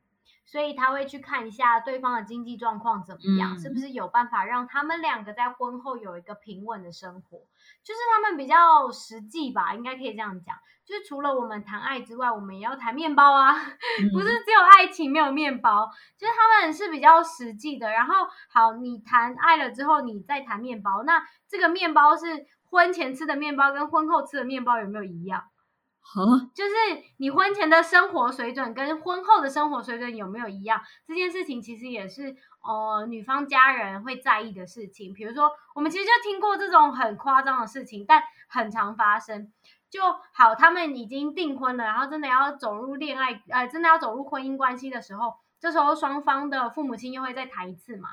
所以他会去看一下对方的经济状况怎么样，是不是有办法让他们两个在婚后有一个平稳的生活，就是他们比较实际吧，应该可以这样讲。就是除了我们谈爱之外，我们也要谈面包啊，[laughs] 不是只有爱情没有面包，就是他们是比较实际的。然后好，你谈爱了之后，你再谈面包，那这个面包是婚前吃的面包跟婚后吃的面包有没有一样？[laughs] 就是你婚前的生活水准跟婚后的生活水准有没有一样？这件事情其实也是呃女方家人会在意的事情。比如说，我们其实就听过这种很夸张的事情，但很常发生。就好，他们已经订婚了，然后真的要走入恋爱，呃，真的要走入婚姻关系的时候，这时候双方的父母亲又会再谈一次嘛。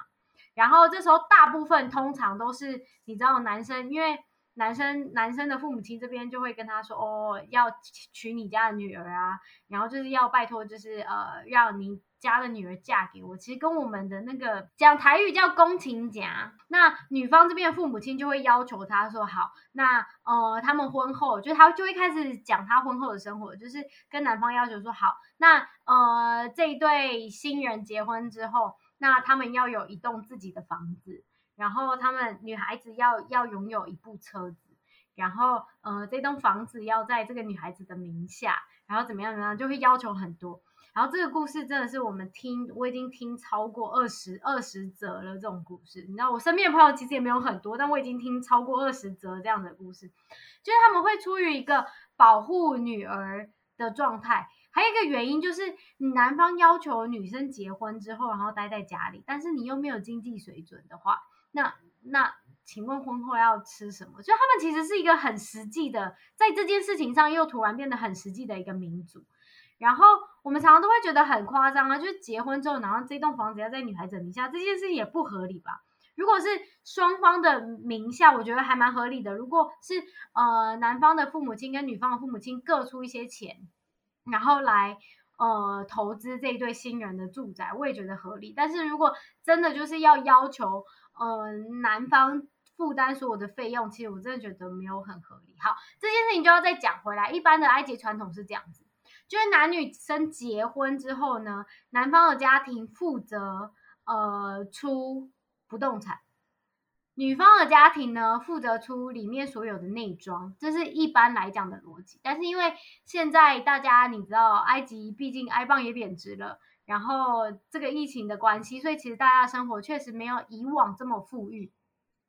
然后这时候大部分通常都是你知道男生，因为。男生男生的父母亲这边就会跟他说：“哦，要娶你家的女儿啊，然后就是要拜托，就是呃，让你家的女儿嫁给我。”其实跟我们的那个讲台语叫“公情夹”，那女方这边的父母亲就会要求他说：“好，那呃，他们婚后就他就会开始讲他婚后的生活，就是跟男方要求说：好，那呃，这一对新人结婚之后，那他们要有一栋自己的房子。”然后他们女孩子要要拥有一部车子，然后呃这栋房子要在这个女孩子的名下，然后怎么样怎么样就会要求很多。然后这个故事真的是我们听我已经听超过二十二十则了这种故事，你知道我身边的朋友其实也没有很多，但我已经听超过二十则这样的故事，就是他们会出于一个保护女儿的状态，还有一个原因就是你男方要求女生结婚之后然后待在家里，但是你又没有经济水准的话。那那，请问婚后要吃什么？就他们其实是一个很实际的，在这件事情上又突然变得很实际的一个民族。然后我们常常都会觉得很夸张啊，就是结婚之后，然后这栋房子要在女孩子名下，这件事情也不合理吧？如果是双方的名下，我觉得还蛮合理的。如果是呃男方的父母亲跟女方的父母亲各出一些钱，然后来呃投资这一对新人的住宅，我也觉得合理。但是如果真的就是要要求，呃，男方负担所有的费用，其实我真的觉得没有很合理。好，这件事情就要再讲回来。一般的埃及传统是这样子，就是男女生结婚之后呢，男方的家庭负责呃出不动产，女方的家庭呢负责出里面所有的内装，这是一般来讲的逻辑。但是因为现在大家你知道，埃及毕竟埃镑也贬值了。然后这个疫情的关系，所以其实大家生活确实没有以往这么富裕。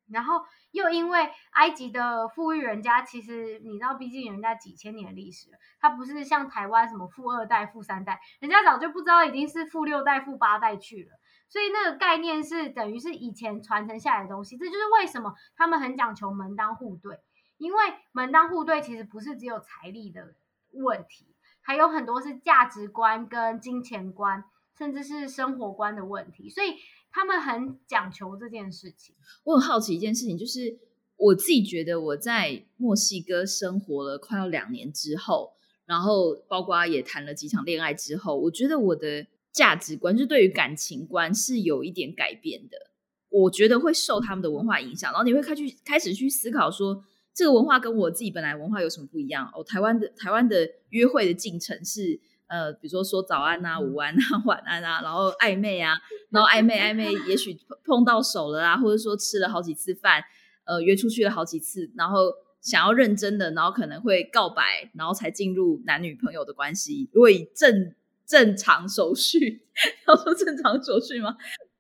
然后又因为埃及的富裕人家，其实你知道，毕竟人家几千年历史，他不是像台湾什么富二代、富三代，人家早就不知道已经是富六代、富八代去了。所以那个概念是等于是以前传承下来的东西。这就是为什么他们很讲求门当户对，因为门当户对其实不是只有财力的问题。还有很多是价值观跟金钱观，甚至是生活观的问题，所以他们很讲求这件事情。我很好奇一件事情，就是我自己觉得我在墨西哥生活了快要两年之后，然后包括也谈了几场恋爱之后，我觉得我的价值观，就对于感情观是有一点改变的。我觉得会受他们的文化影响，然后你会开去开始去思考说。这个文化跟我自己本来文化有什么不一样？哦，台湾的台湾的约会的进程是呃，比如说说早安啊、午安啊、[laughs] 晚安啊，然后暧昧啊，[laughs] 然后暧昧暧昧，也许碰到手了啊，或者说吃了好几次饭，呃，约出去了好几次，然后想要认真的，然后可能会告白，然后才进入男女朋友的关系。如果以正正常手续，要说正常手续吗？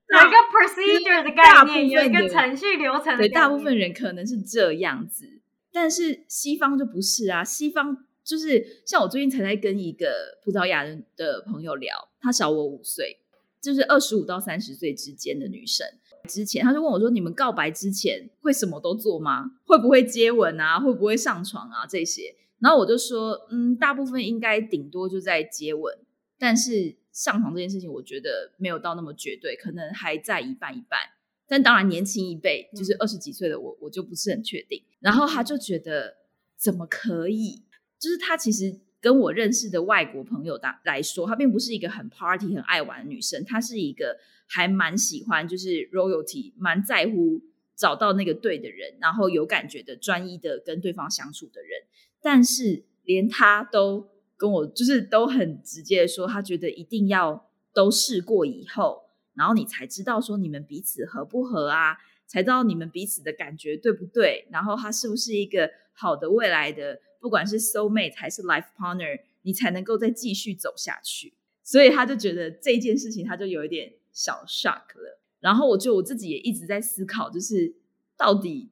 有一个 procedure 的概念，有一个程序流程。对，大部分人可能是这样子，但是西方就不是啊，西方。就是像我最近才在跟一个葡萄牙人的朋友聊，他小我五岁，就是二十五到三十岁之间的女生。之前他就问我说：“你们告白之前会什么都做吗？会不会接吻啊？会不会上床啊？这些？”然后我就说：“嗯，大部分应该顶多就在接吻，但是上床这件事情，我觉得没有到那么绝对，可能还在一半一半。但当然，年轻一辈就是二十几岁的我，我就不是很确定。然后他就觉得怎么可以？”就是他其实跟我认识的外国朋友来来说，她并不是一个很 party 很爱玩的女生，她是一个还蛮喜欢就是 royalty，蛮在乎找到那个对的人，然后有感觉的、专一的跟对方相处的人。但是连他都跟我就是都很直接的说，他觉得一定要都试过以后，然后你才知道说你们彼此合不合啊，才知道你们彼此的感觉对不对，然后他是不是一个好的未来的。不管是 soul mate 还是 life partner，你才能够再继续走下去。所以他就觉得这件事情，他就有一点小 shock 了。然后我就我自己也一直在思考，就是到底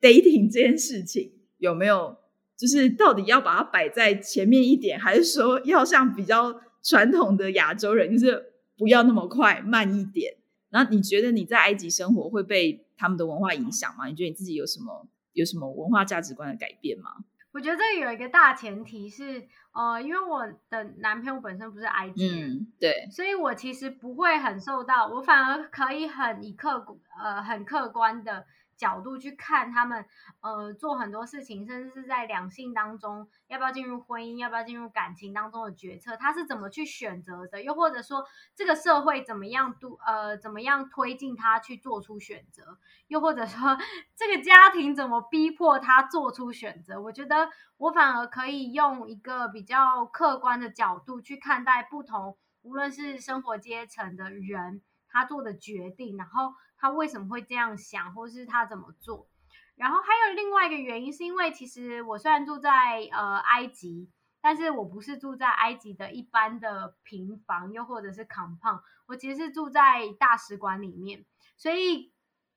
dating 这件事情有没有，就是到底要把它摆在前面一点，还是说要像比较传统的亚洲人，就是不要那么快，慢一点。然后你觉得你在埃及生活会被他们的文化影响吗？你觉得你自己有什么有什么文化价值观的改变吗？我觉得这有一个大前提是，呃，因为我的男朋友本身不是埃及人，对，所以我其实不会很受到，我反而可以很以客呃很客观的。角度去看他们，呃，做很多事情，甚至是在两性当中要不要进入婚姻，要不要进入感情当中的决策，他是怎么去选择的？又或者说，这个社会怎么样度呃，怎么样推进他去做出选择？又或者说，[laughs] 这个家庭怎么逼迫他做出选择？我觉得我反而可以用一个比较客观的角度去看待不同，无论是生活阶层的人他做的决定，然后。他为什么会这样想，或是他怎么做？然后还有另外一个原因，是因为其实我虽然住在呃埃及，但是我不是住在埃及的一般的平房，又或者是 compound，我其实是住在大使馆里面。所以，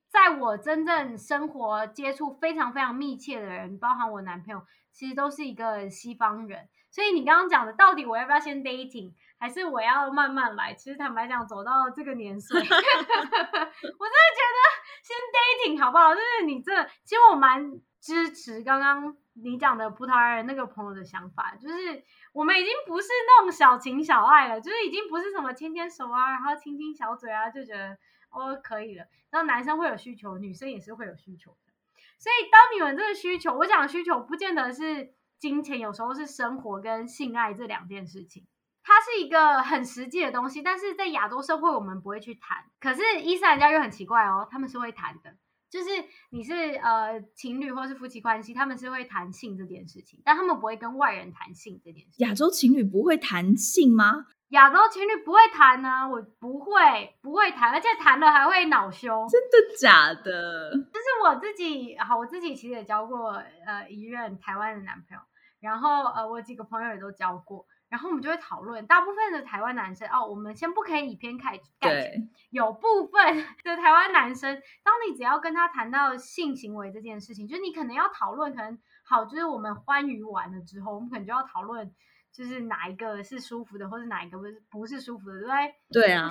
在我真正生活接触非常非常密切的人，包含我男朋友，其实都是一个西方人。所以你刚刚讲的，到底我要不要先 dating？还是我要慢慢来。其实坦白讲，走到这个年岁，[laughs] 我真的觉得先 dating 好不好？就是你这，其实我蛮支持刚刚你讲的葡萄牙人那个朋友的想法，就是我们已经不是那种小情小爱了，就是已经不是什么牵牵手啊，然后亲亲小嘴啊，就觉得哦可以了。然后男生会有需求，女生也是会有需求的。所以当你们这个需求，我讲的需求不见得是金钱，有时候是生活跟性爱这两件事情。它是一个很实际的东西，但是在亚洲社会我们不会去谈。可是伊斯兰教又很奇怪哦，他们是会谈的，就是你是呃情侣或是夫妻关系，他们是会谈性这件事情，但他们不会跟外人谈性这件事。亚洲情侣不会谈性吗？亚洲情侣不会谈呢，我不会不会谈，而且谈了还会恼羞。真的假的？就是我自己，好，我自己其实也交过呃一任台湾的男朋友，然后呃我几个朋友也都交过。然后我们就会讨论，大部分的台湾男生哦，我们先不可以以偏概全，有部分的台湾男生，当你只要跟他谈到性行为这件事情，就是你可能要讨论，可能好，就是我们欢愉完了之后，我们可能就要讨论，就是哪一个是舒服的，或者哪一个不是不是舒服的，对不对？对啊。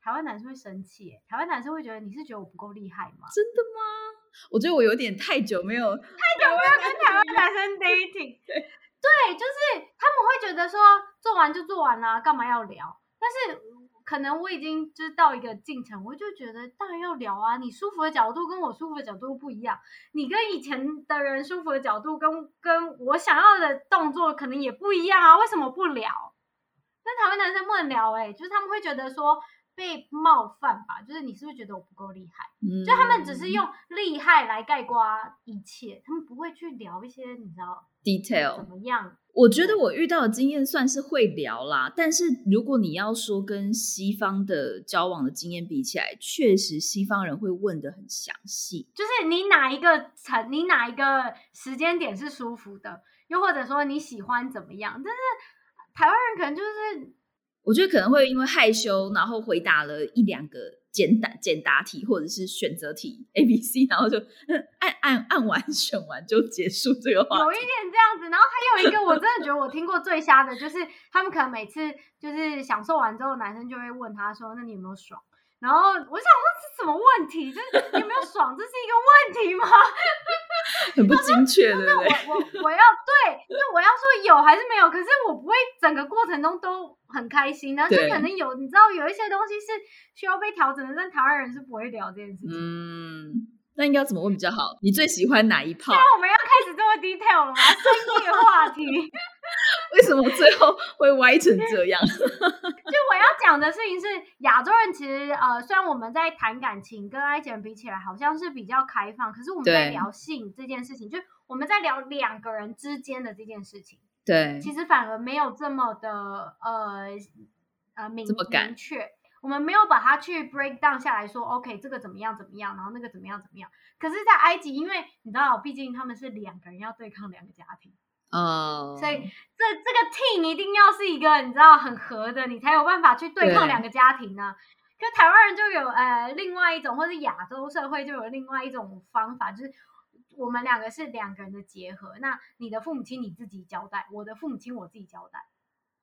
台湾男生会生气，台湾男生会觉得你是觉得我不够厉害吗？真的吗？我觉得我有点太久没有太久没有跟台湾男生 dating。对，就是他们会觉得说做完就做完了，干嘛要聊？但是可能我已经就是到一个进程，我就觉得当然要聊啊。你舒服的角度跟我舒服的角度不一样，你跟以前的人舒服的角度跟跟我想要的动作可能也不一样啊。为什么不聊？但台湾男生不能聊哎，就是他们会觉得说被冒犯吧，就是你是不是觉得我不够厉害？嗯就他们只是用厉害来概括一切，他们不会去聊一些你知道 detail 怎。么样。我觉得我遇到的经验算是会聊啦，但是如果你要说跟西方的交往的经验比起来，确实西方人会问的很详细。就是你哪一个层，你哪一个时间点是舒服的，又或者说你喜欢怎么样？但是台湾人可能就是我觉得可能会因为害羞，然后回答了一两个简答简答题或者是选择题 A、B、C，然后就嗯按按按完选完就结束这个话题。有一点这样子。然后还有一个，我真的觉得我听过最瞎的，就是他们可能每次就是享受完之后，男生就会问他说：“那你有没有爽？”然后我想说这什么问题？就是你有没有爽？这是一个问题吗？[laughs] 很不精确，的。那我？我我要对，那我要说有还是没有？可是我不会整个过程中都很开心的，就可能有你知道有一些东西是需要被调整的，但台湾人是不会聊这件事情。嗯，那应该要怎么问比较好？你最喜欢哪一炮？那我们要开始这么 detail 了吗？[laughs] 深夜话题。为什么最后会歪成这样？[laughs] 就讲的事情是，亚洲人其实呃，虽然我们在谈感情跟埃及人比起来好像是比较开放，可是我们在聊性这件事情，就我们在聊两个人之间的这件事情，对，其实反而没有这么的呃呃明明确。我们没有把它去 break down 下来说，OK，这个怎么样怎么样，然后那个怎么样怎么样。可是，在埃及，因为你知道，毕竟他们是两个人要对抗两个家庭，哦，所以这这个 team 一定要是一个你知道很合的，你才有办法去对抗两个家庭呢、可台湾人就有呃另外一种，或是亚洲社会就有另外一种方法，就是我们两个是两个人的结合。那你的父母亲你自己交代，我的父母亲我自己交代，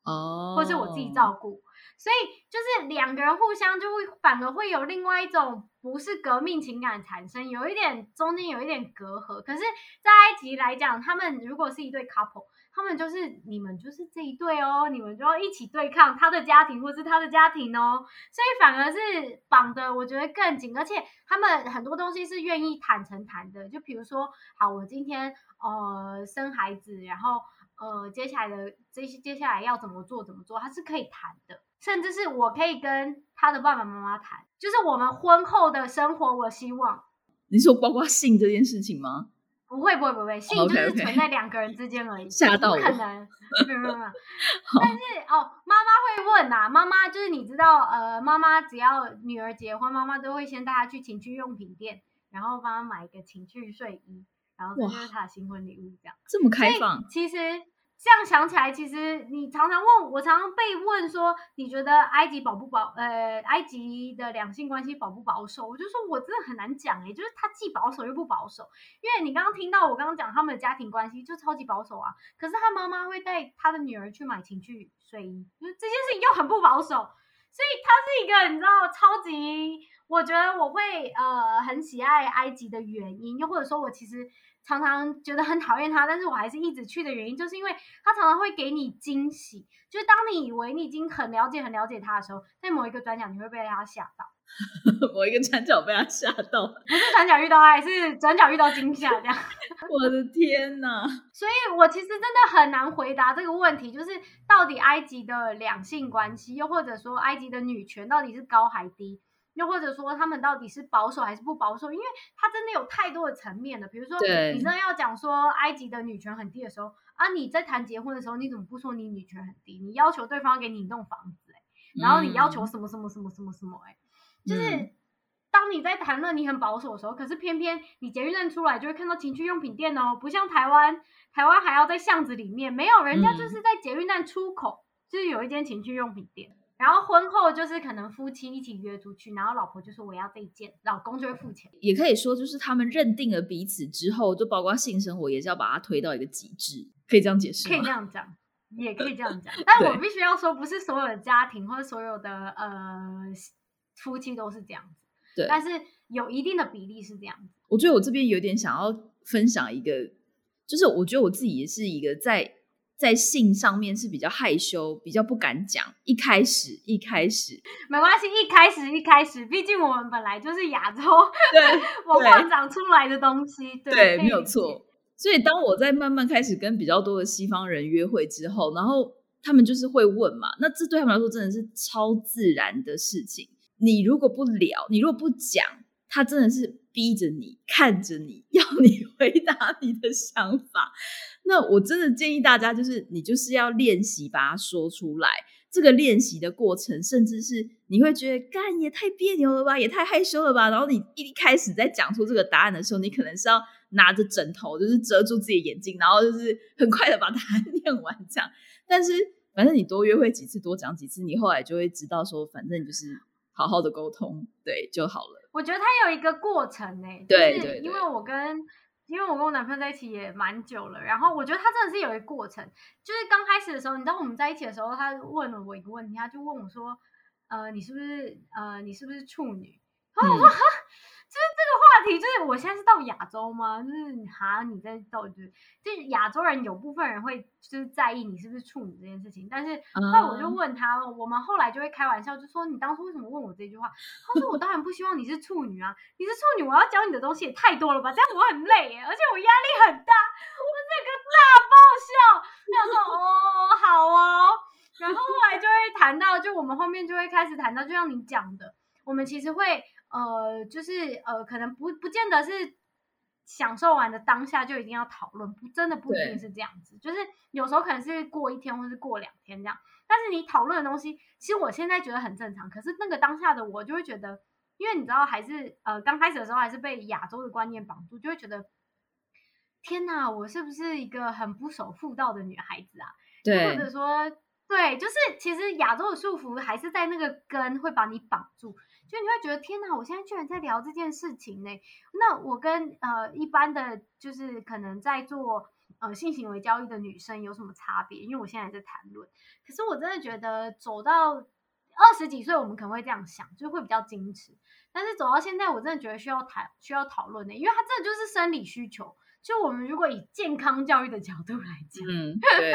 哦，或是我自己照顾。所以就是两个人互相就会反而会有另外一种不是革命情感产生，有一点中间有一点隔阂。可是，在埃及来讲，他们如果是一对 couple，他们就是你们就是这一对哦，你们就要一起对抗他的家庭或是他的家庭哦，所以反而是绑的我觉得更紧，而且他们很多东西是愿意坦诚谈的，就比如说，好，我今天呃生孩子，然后呃接下来的这些接下来要怎么做怎么做，他是可以谈的，甚至是我可以跟他的爸爸妈妈谈，就是我们婚后的生活，我希望。你说包括性这件事情吗？不会不会不会，性就是存在两个人之间而已，[laughs] 吓到我不可 [laughs] 能，没有没有没有。但是哦，妈妈会问呐、妈妈就是你知道，呃，妈妈只要女儿结婚，妈妈都会先带她去情趣用品店，然后帮她买一个情趣睡衣，然后这就是他的新婚礼物，这样。这么开放？其实这样想起来，其实你常常问我，常常被问说，你觉得埃及保不保？呃，埃及的两性关系保不保守？我就说我真的很难讲诶、就是他既保守又不保守。因为你刚刚听到我刚刚讲他们的家庭关系就超级保守啊，可是他妈妈会带他的女儿去买情趣睡衣，就是这件事情又很不保守，所以他是一个你知道超级，我觉得我会呃很喜爱埃及的原因，又或者说我其实常常觉得很讨厌它，但是我还是一直去的原因，就是因为它常常会给你惊喜，就是当你以为你已经很了解很了解它的时候，在某一个转角你会被它吓到，[laughs] 某一个转角被他吓到，不是转角遇到爱，是转角遇到惊吓这样。[laughs] 我的天哪！所以我其实真的很难回答这个问题，就是到底埃及的两性关系，又或者说埃及的女权到底是高还低，又或者说他们到底是保守还是不保守？因为它真的有太多的层面了。比如说，对你真的要讲说埃及的女权很低的时候啊，你在谈结婚的时候，你怎么不说你女权很低？你要求对方给你一栋房子、欸，然后你要求什么什么什么什么什么、欸，哎、就是。嗯当你在谈论你很保守的时候，可是偏偏你捷运站出来就会看到情趣用品店哦，不像台湾，台湾还要在巷子里面，没有人家嗯就是在捷运站出口，就是有一间情趣用品店。然后婚后就是可能夫妻一起约出去，然后老婆就说我要这一件，老公就会付钱。也可以说，就是他们认定了彼此之后，就包括性生活，也是要把它推到一个极致，可以这样解释可以这吗？样讲，也可以这样讲。[laughs] 但我必须要说，不是所有的家庭或者所有的呃夫妻都是这样子，对，但是有一定的比例是这样子。我觉得我这边有点想要分享一个，就是我觉得我自己也是一个在在性上面是比较害羞、比较不敢讲。一开始，一开始，没关系，一开始一开始，毕竟我们本来就是亚洲对 [laughs] 文化长出来的东西，对，对，没有。错。所以当我在慢慢开始跟比较多的西方人约会之后，然后他们就是会问嘛，那这对他们来说真的是超自然的事情。你如果不聊，你如果不讲，他真的是逼着你看着你 [laughs] 要你回答你的想法。那我真的建议大家，就是你就是要练习把它说出来。这个练习的过程，甚至是你会觉得干也太别扭了吧，也太害羞了吧。然后你一开始在讲出这个答案的时候，你可能是要拿着枕头，就是遮住自己的眼睛，然后就是 [laughs] 很快的把答案 [laughs] 念完这样。但是反正你多约会几次，多讲几次，你后来就会知道说，反正就是好好的沟通，对就好了。我觉得它有一个过程呢，对对，因为我跟。因为我跟我男朋友在一起也蛮久了，然后我觉得他真的是有一个过程，就是刚开始的时候，你知道我们在一起的时候，他问了我一个问题，他就问我说：“呃，你是不是呃，你是不是处女？”然后我说：“哈。”就是这个话题，就是我现在是到亚洲吗？就是哈，你在到就是，就是亚洲人有部分人会就是在意你是不是处女这件事情。但是后来我就问他，我们后来就会开玩笑，就说你当初为什么问我这句话？他说我当然不希望你是处女啊，你是处女，我要教你的东西也太多了吧，这样我很累耶，而且我压力很大，我这个大爆笑。他说哦，好哦。然后后来就会谈到，就我们后面就会开始谈到，就像你讲的，我们其实会。呃，就是呃，可能不不见得是享受完的当下就一定要讨论，不真的不一定是这样子。就是有时候可能是过一天或是过两天这样，但是你讨论的东西，其实我现在觉得很正常。可是那个当下的我就会觉得，因为你知道，还是呃刚开始的时候还是被亚洲的观念绑住，就会觉得天哪，我是不是一个很不守妇道的女孩子啊？对，或者说对，就是其实亚洲的束缚还是在那个根会把你绑住。就你会觉得天哪，我现在居然在聊这件事情呢？那我跟呃一般的就是可能在做呃性行为交易的女生有什么差别？因为我现在在谈论，可是我真的觉得走到二十几岁，我们可能会这样想，就会比较矜持。但是走到现在，我真的觉得需要谈需要讨论的，因为它这就是生理需求。就我们如果以健康教育的角度来讲，嗯，[laughs] 对，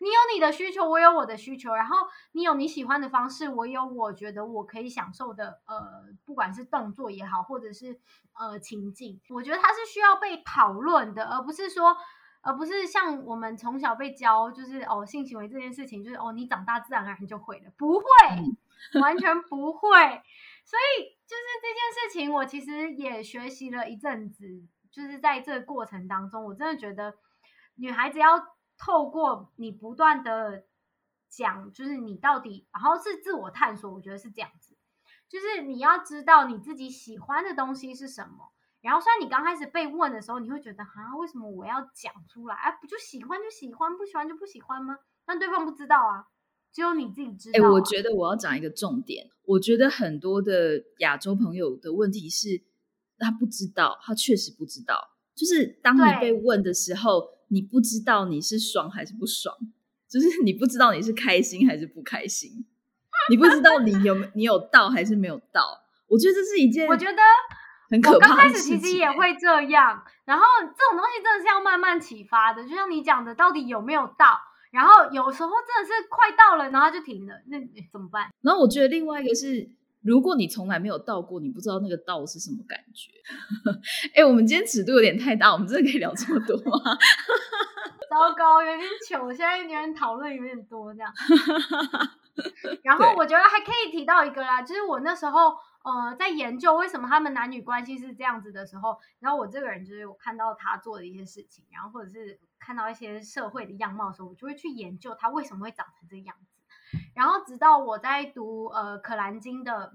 你有你的需求，我有我的需求，然后你有你喜欢的方式，我有我觉得我可以享受的，呃，不管是动作也好，或者是呃情境，我觉得它是需要被讨论的，而不是说，而不是像我们从小被教，就是哦性行为这件事情，就是哦你长大自然而然就会了，不会，完全不会，所以就是这件事情，我其实也学习了一阵子。就是在这个过程当中，我真的觉得女孩子要透过你不断的讲，就是你到底，然后是自我探索。我觉得是这样子，就是你要知道你自己喜欢的东西是什么。然后虽然你刚开始被问的时候，你会觉得啊，为什么我要讲出来？哎，不就喜欢就喜欢，不喜欢就不喜欢吗？但对方不知道啊，只有你自己知道。哎，我觉得我要讲一个重点，我觉得很多的亚洲朋友的问题是。他不知道，他确实不知道。就是当你被问的时候，你不知道你是爽还是不爽，就是 [laughs] 你不知道你是开心还是不开心，你不知道你有你有到还是没有到。我觉得这是一件，我觉得很可怕。刚开始其实也会这样，然后这种东西真的是要慢慢启发的。就像你讲的，到底有没有到？然后有时候真的是快到了，然后就停了，那怎么办？然后我觉得另外一个是。如果你从来没有到过，你不知道那个到是什么感觉。哎，我们今天尺度有点太大，我们真的可以聊这么多吗？[laughs] 糟糕，有点糗，现在有点讨论有点多这样。然后我觉得还可以提到一个啦，就是我那时候呃在研究为什么他们男女关系是这样子的时候，然后我这个人就是我看到他做的一些事情，然后或者是看到一些社会的样貌的时候，我就会去研究他为什么会长成这个样子。然后直到我在读呃《可兰经》的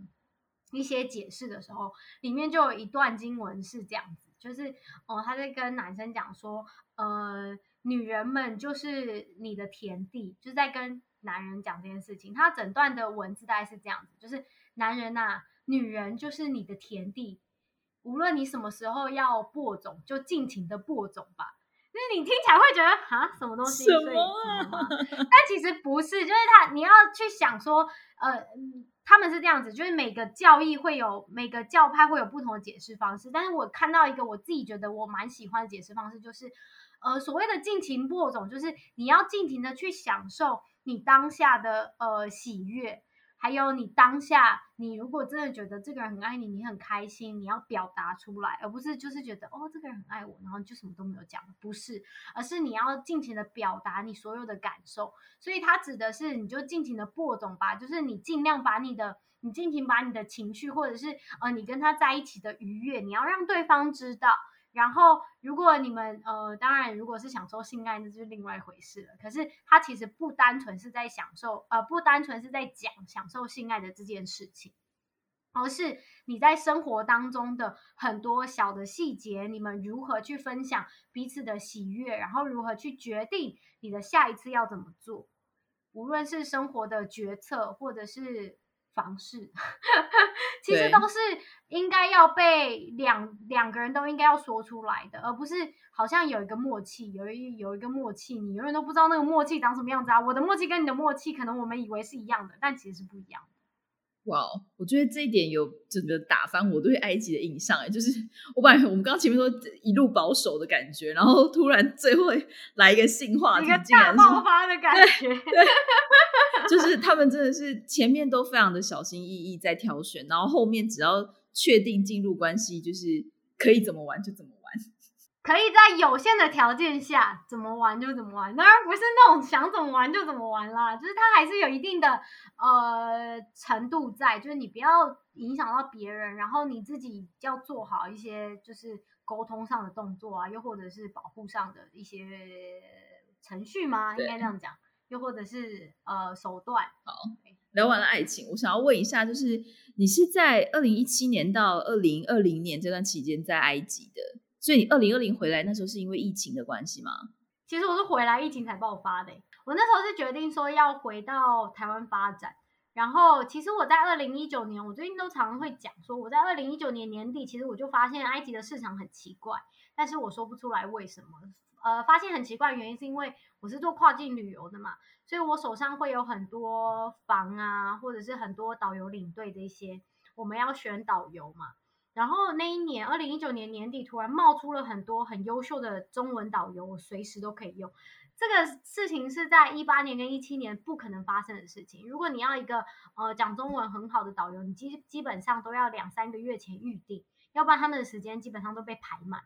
一些解释的时候，里面就有一段经文是这样子，就是哦他在跟男生讲说，呃女人们就是你的田地，就在跟男人讲这件事情。他整段的文字大概是这样子，就是男人呐，女人就是你的田地，无论你什么时候要播种，就尽情的播种吧。就是你听起来会觉得啊，什么东西？什么？[laughs] 但其实不是，就是他你要去想说，呃，他们是这样子，就是每个教义会有每个教派会有不同的解释方式。但是我看到一个我自己觉得我蛮喜欢的解释方式，就是呃，所谓的尽情播种，就是你要尽情的去享受你当下的呃喜悦，还有你当下，你如果真的觉得这个人很爱你，你很开心，你要表达出来，而不是就是觉得哦这个人很爱我，然后就什么都没有讲，不是，而是你要尽情的表达你所有的感受。所以它指的是你就尽情的播种吧，就是你尽量把你的你尽情把你的情绪，或者是呃你跟他在一起的愉悦，你要让对方知道。然后，如果你们呃，当然，如果是享受性爱，那就是另外一回事了。可是，他其实不单纯是在享受，呃，不单纯是在讲享受性爱的这件事情，而是你在生活当中的很多小的细节，你们如何去分享彼此的喜悦，然后如何去决定你的下一次要怎么做，无论是生活的决策，或者是。方式 [laughs] 其实都是应该要被两两个人都应该要说出来的，而不是好像有一个默契，有一有一个默契，你永远都不知道那个默契长什么样子啊！我的默契跟你的默契，可能我们以为是一样的，但其实是不一样的。哇，我觉得这一点有整个打翻我对埃及的印象哎，就是我本来我们刚刚前面说一路保守的感觉，然后突然最后来一个性化，一个大爆发的感觉。对就是他们真的是前面都非常的小心翼翼在挑选，然后后面只要确定进入关系，就是可以怎么玩就怎么玩，可以在有限的条件下怎么玩就怎么玩。当然不是那种想怎么玩就怎么玩啦，就是它还是有一定的呃程度在，就是你不要影响到别人，然后你自己要做好一些就是沟通上的动作啊，又或者是保护上的一些程序吗？应该这样讲。又或者是呃手段。好，聊完了爱情，我想要问一下，就是你是在二零一七年到二零二零年这段期间在埃及的，所以你二零二零回来那时候是因为疫情的关系吗？其实我是回来疫情才爆发的。我那时候是决定说要回到台湾发展，然后其实我在二零一九年，我最近都常常会讲说，我在二零一九年年底，其实我就发现埃及的市场很奇怪，但是我说不出来为什么。呃，发现很奇怪，原因是因为我是做跨境旅游的嘛，所以我手上会有很多房啊，或者是很多导游领队这些，我们要选导游嘛。然后那一年，二零一九年年底，突然冒出了很多很优秀的中文导游，我随时都可以用。这个事情是在一八年跟一七年不可能发生的事情。如果你要一个呃讲中文很好的导游，你基基本上都要两三个月前预定，要不然他们的时间基本上都被排满。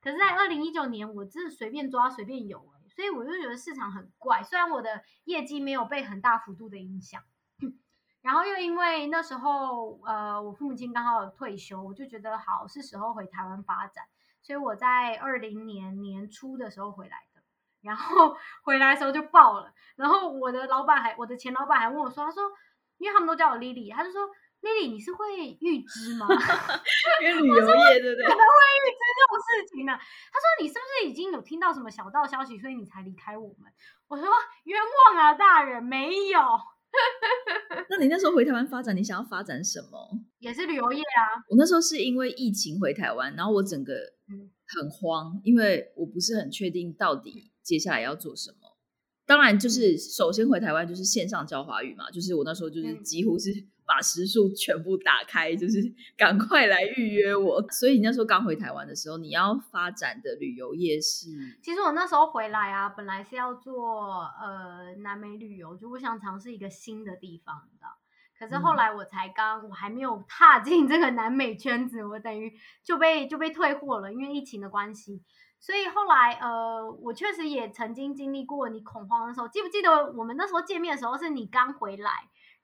可是，在二零一九年，我真是随便抓随便有哎，所以我就觉得市场很怪。虽然我的业绩没有被很大幅度的影响，然后又因为那时候呃，我父母亲刚好退休，我就觉得好是时候回台湾发展，所以我在二零年年初的时候回来的。然后 [laughs] 回来的时候就爆了，然后我的老板还我的前老板还问我说，他说，因为他们都叫我 Lily，他就说。Lily，你是会预知吗？[laughs] 因为旅游业对不对？可能会预知这种事情呢。他说：“你是不是已经有听到什么小道消息，所以你才离开我们？”我说：“冤枉啊，大人，没有。” [laughs] 那你那时候回台湾发展，你想要发展什么？也是旅游业啊。我那时候是因为疫情回台湾，然后我整个很慌，因为我不是很确定到底接下来要做什么。当然，就是首先回台湾就是线上教华语嘛，就是我那时候就是几乎是。把时数全部打开，就是 [laughs] 赶快来预约我。所以你那时候刚回台湾的时候，你要发展的旅游业是？其实我那时候回来啊，本来是要做呃南美旅游，就我想尝试一个新的地方的。可是后来我才刚，我还没有踏进这个南美圈子，我等于就被就被退货了，因为疫情的关系。所以后来呃，我确实也曾经经历过你恐慌的时候。记不记得我们那时候见面的时候，是你刚回来？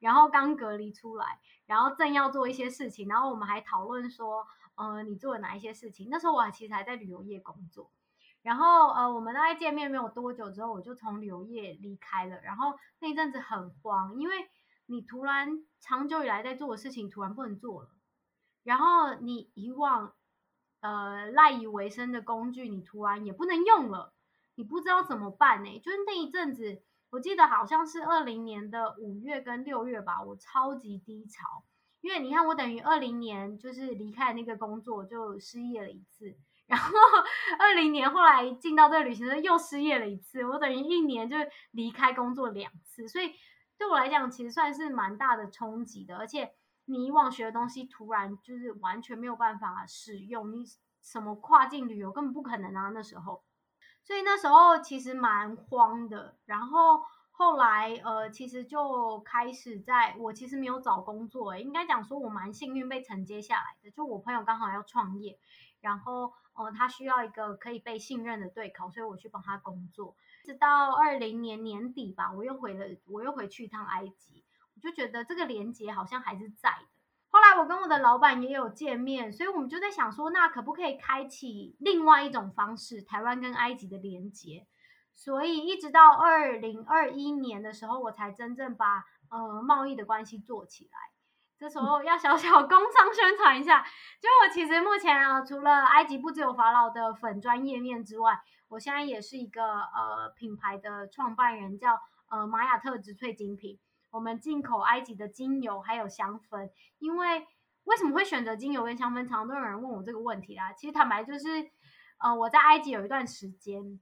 然后刚隔离出来，然后正要做一些事情，然后我们还讨论说，呃，你做了哪一些事情？那时候我其实还在旅游业工作，然后呃，我们大概见面没有多久之后，我就从旅游业离开了。然后那一阵子很慌，因为你突然长久以来在做的事情突然不能做了，然后你以往呃赖以为生的工具你突然也不能用了，你不知道怎么办呢？就是那一阵子。我记得好像是二零年的五月跟六月吧，我超级低潮，因为你看我等于二零年就是离开那个工作就失业了一次，然后 [laughs] 二零年后来进到这个旅行社又失业了一次，我等于一年就离开工作两次，所以对我来讲其实算是蛮大的冲击的，而且你以往学的东西突然就是完全没有办法使用，你什么跨境旅游根本不可能啊那时候。所以那时候其实蛮慌的，然后后来呃，其实就开始在我其实没有找工作，应该讲说我蛮幸运被承接下来的。就我朋友刚好要创业，然后呃，他需要一个可以被信任的对口，所以我去帮他工作。直到二零年年底吧，我又回了，我又回去一趟埃及，我就觉得这个连接好像还是在的。后来我跟我的老板也有见面，所以我们就在想说，那可不可以开启另外一种方式，台湾跟埃及的连接？所以一直到二零二一年的时候，我才真正把呃贸易的关系做起来。这时候要小小工商宣传一下，就我其实目前啊，除了埃及不只有法老的粉砖页面之外，我现在也是一个呃品牌的创办人，叫呃玛雅特植萃精品。我们进口埃及的精油还有香氛，因为为什么会选择精油跟香氛？常常都有人问我这个问题啦。其实坦白就是，呃，我在埃及有一段时间。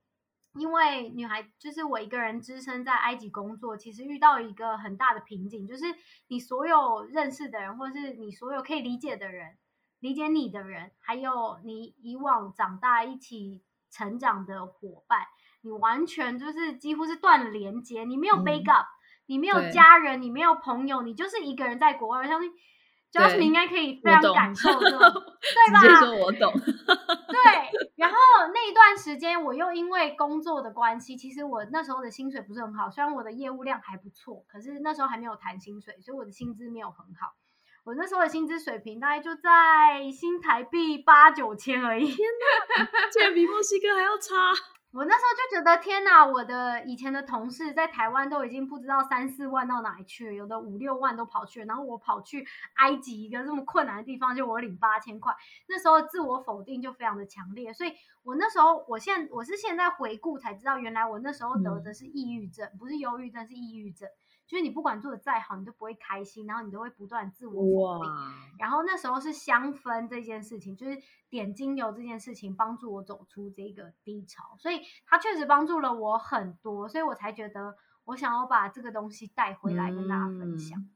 因为女孩就是我一个人只身在埃及工作，其实遇到一个很大的瓶颈，就是你所有认识的人，或者是你所有可以理解的人，理解你的人，还有你以往长大一起成长的伙伴，你完全就是几乎是断了连接，你没有 backup，你没有家人，你没有朋友，你就是一个人在国外，相信。Justin 应该可以非常感受这种，[laughs] 对吧？直接说我懂。对，然后那一段时间，我又因为工作的关系，其实我那时候的薪水不是很好。虽然我的业务量还不错，可是那时候还没有谈薪水，所以我的薪资没有很好。我那时候的薪资水平大概就在新台币八九千而已。天哪，[laughs] 竟然比墨西哥还要差！我那时候就觉得天哪，我的以前的同事在台湾都已经不知道三四万到哪里去了，有的五六万都跑去了，然后我跑去埃及一个这么困难的地方，就我领八千块，那时候自我否定就非常的强烈，所以我那时候，我现我是现在回顾才知道，原来我那时候得的是抑郁症，不是忧郁症，是抑郁症。就是你不管做的再好，你都不会开心，然后你都会不断自我否定。然后那时候是香氛这件事情，就是点精油这件事情，帮助我走出这个低潮，所以它确实帮助了我很多，所以我才觉得我想要把这个东西带回来跟大家分享。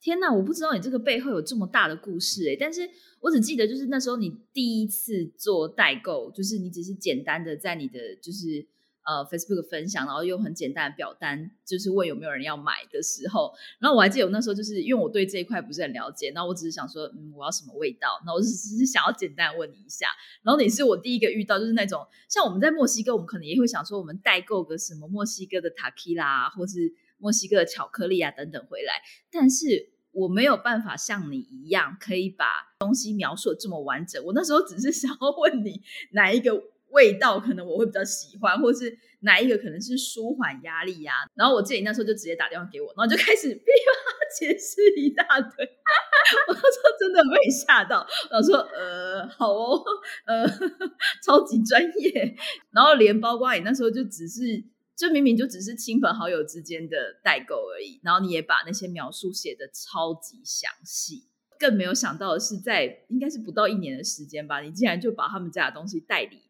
天哪，我不知道你这个背后有这么大的故事哎，但是我只记得就是那时候你第一次做代购，就是你只是简单的在你的就是。呃，Facebook 分享，然后用很简单的表单，就是问有没有人要买的时候，然后我还记得我那时候就是因为我对这一块不是很了解，那我只是想说，嗯，我要什么味道，那我 [laughs] 只是想要简单问你一下，然后你是我第一个遇到，就是那种像我们在墨西哥，我们可能也会想说，我们代购个什么墨西哥的塔 q 拉，或是墨西哥的巧克力啊等等回来，但是我没有办法像你一样可以把东西描述的这么完整，我那时候只是想要问你哪一个。味道可能我会比较喜欢，或是哪一个可能是舒缓压力呀？然后我记得你那时候就直接打电话给我，然后就开始噼啪解释一大堆。[laughs] 我那时候真的被吓到，我说呃好哦，呃 [laughs] 超级专业。然后连包括你那时候就只是，就明明就只是亲朋好友之间的代购而已，然后你也把那些描述写的超级详细。更没有想到的是，在应该是不到一年的时间吧，你竟然就把他们家的东西代理。